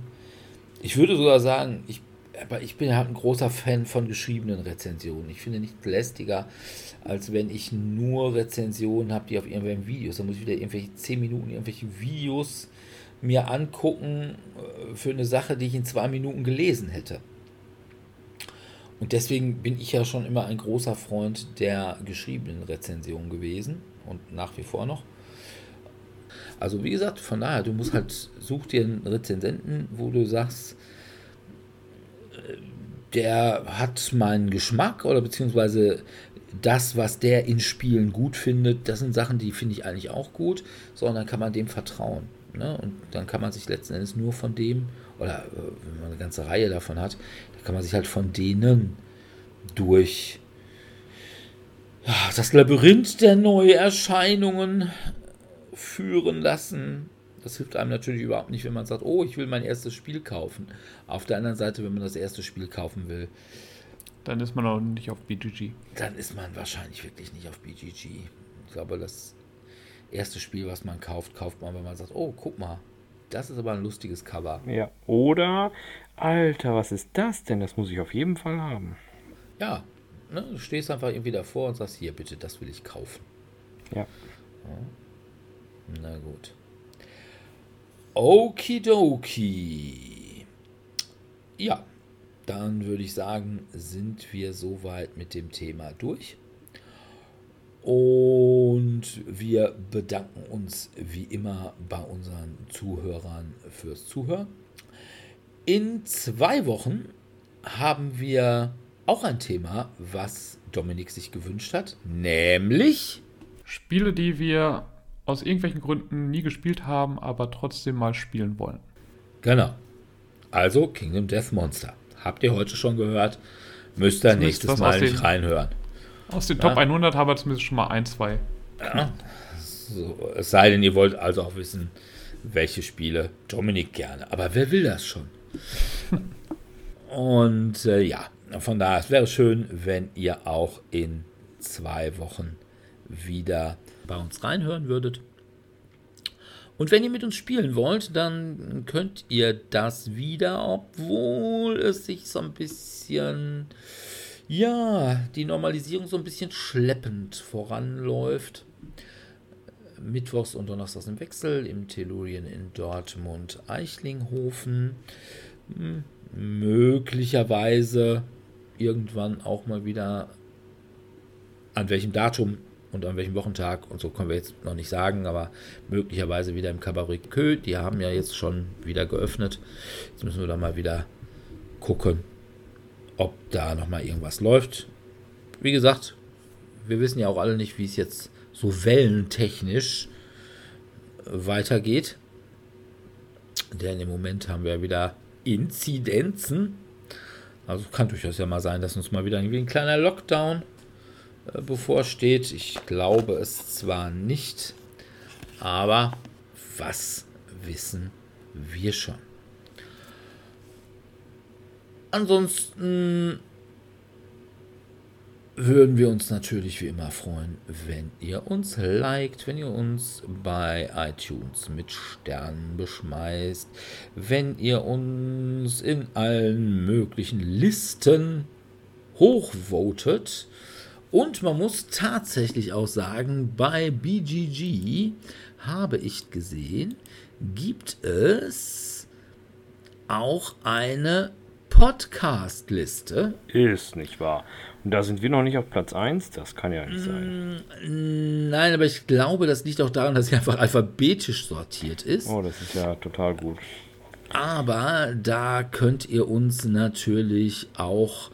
Ich würde sogar sagen, ich aber ich bin halt ein großer Fan von geschriebenen Rezensionen. Ich finde nichts lästiger, als wenn ich nur Rezensionen habe, die auf irgendwelchen Videos, da muss ich wieder irgendwelche 10 Minuten irgendwelche Videos mir angucken äh, für eine Sache, die ich in zwei Minuten gelesen hätte. Und deswegen bin ich ja schon immer ein großer Freund der geschriebenen Rezensionen gewesen und nach wie vor noch. Also wie gesagt, von daher, du musst halt, such dir einen Rezensenten, wo du sagst, der hat meinen Geschmack oder beziehungsweise das, was der in Spielen gut findet, das sind Sachen, die finde ich eigentlich auch gut, sondern kann man dem vertrauen. Ne? Und dann kann man sich letzten Endes nur von dem, oder äh, wenn man eine ganze Reihe davon hat, dann kann man sich halt von denen durch ja, das Labyrinth der Neuerscheinungen führen lassen das hilft einem natürlich überhaupt nicht, wenn man sagt, oh, ich will mein erstes Spiel kaufen. Auf der anderen Seite, wenn man das erste Spiel kaufen will, dann ist man auch nicht auf BGG. Dann ist man wahrscheinlich wirklich nicht auf BGG. Ich glaube, das erste Spiel, was man kauft, kauft man, wenn man sagt, oh, guck mal, das ist aber ein lustiges Cover. Ja, oder, Alter, was ist das denn? Das muss ich auf jeden Fall haben. Ja, ne, du stehst einfach irgendwie davor und sagst, hier, bitte, das will ich kaufen. Ja. ja. Na gut. Okidoki. Ja, dann würde ich sagen, sind wir soweit mit dem Thema durch. Und wir bedanken uns wie immer bei unseren Zuhörern fürs Zuhören. In zwei Wochen haben wir auch ein Thema, was Dominik sich gewünscht hat, nämlich Spiele, die wir aus irgendwelchen Gründen nie gespielt haben, aber trotzdem mal spielen wollen. Genau. Also Kingdom Death Monster. Habt ihr heute schon gehört? Müsst ihr zumindest nächstes Mal nicht reinhören. Aus den ja? Top 100 haben wir zumindest schon mal ein, zwei. Ja. So, es sei denn, ihr wollt also auch wissen, welche Spiele Dominik gerne. Aber wer will das schon? (laughs) Und äh, ja, von daher, es wäre schön, wenn ihr auch in zwei Wochen wieder bei uns reinhören würdet. Und wenn ihr mit uns spielen wollt, dann könnt ihr das wieder, obwohl es sich so ein bisschen, ja, die Normalisierung so ein bisschen schleppend voranläuft. Mittwochs und Donnerstags im Wechsel im Tellurien in Dortmund Eichlinghofen. Hm, möglicherweise irgendwann auch mal wieder an welchem Datum und an welchem Wochentag und so können wir jetzt noch nicht sagen, aber möglicherweise wieder im Cabaret Kö. Die haben ja jetzt schon wieder geöffnet. Jetzt müssen wir da mal wieder gucken, ob da noch mal irgendwas läuft. Wie gesagt, wir wissen ja auch alle nicht, wie es jetzt so wellentechnisch weitergeht. Denn im Moment haben wir wieder Inzidenzen. Also kann durchaus ja mal sein, dass uns mal wieder irgendwie ein kleiner Lockdown äh, bevorsteht. Ich glaube es zwar nicht, aber was wissen wir schon? Ansonsten würden wir uns natürlich wie immer freuen, wenn ihr uns liked, wenn ihr uns bei iTunes mit Sternen beschmeißt, wenn ihr uns in allen möglichen Listen hochvotet. Und man muss tatsächlich auch sagen, bei BGG habe ich gesehen, gibt es auch eine Podcast-Liste. Ist nicht wahr. Und da sind wir noch nicht auf Platz 1, das kann ja nicht sein. Mm, nein, aber ich glaube, das liegt auch daran, dass sie einfach alphabetisch sortiert ist. Oh, das ist ja total gut. Aber da könnt ihr uns natürlich auch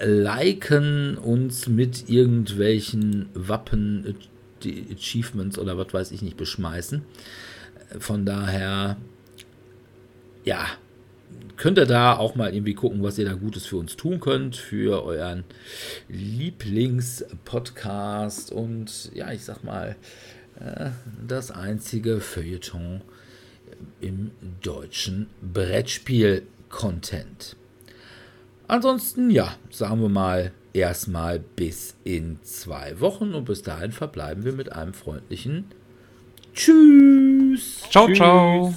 liken, uns mit irgendwelchen Wappen, Achievements oder was weiß ich nicht beschmeißen. Von daher, ja, könnt ihr da auch mal irgendwie gucken, was ihr da Gutes für uns tun könnt, für euren Lieblingspodcast und ja, ich sag mal, äh, das einzige Feuilleton im deutschen Brettspiel-Content. Ansonsten, ja, sagen wir mal erstmal bis in zwei Wochen und bis dahin verbleiben wir mit einem freundlichen Tschüss. Ciao, Tschüss. ciao.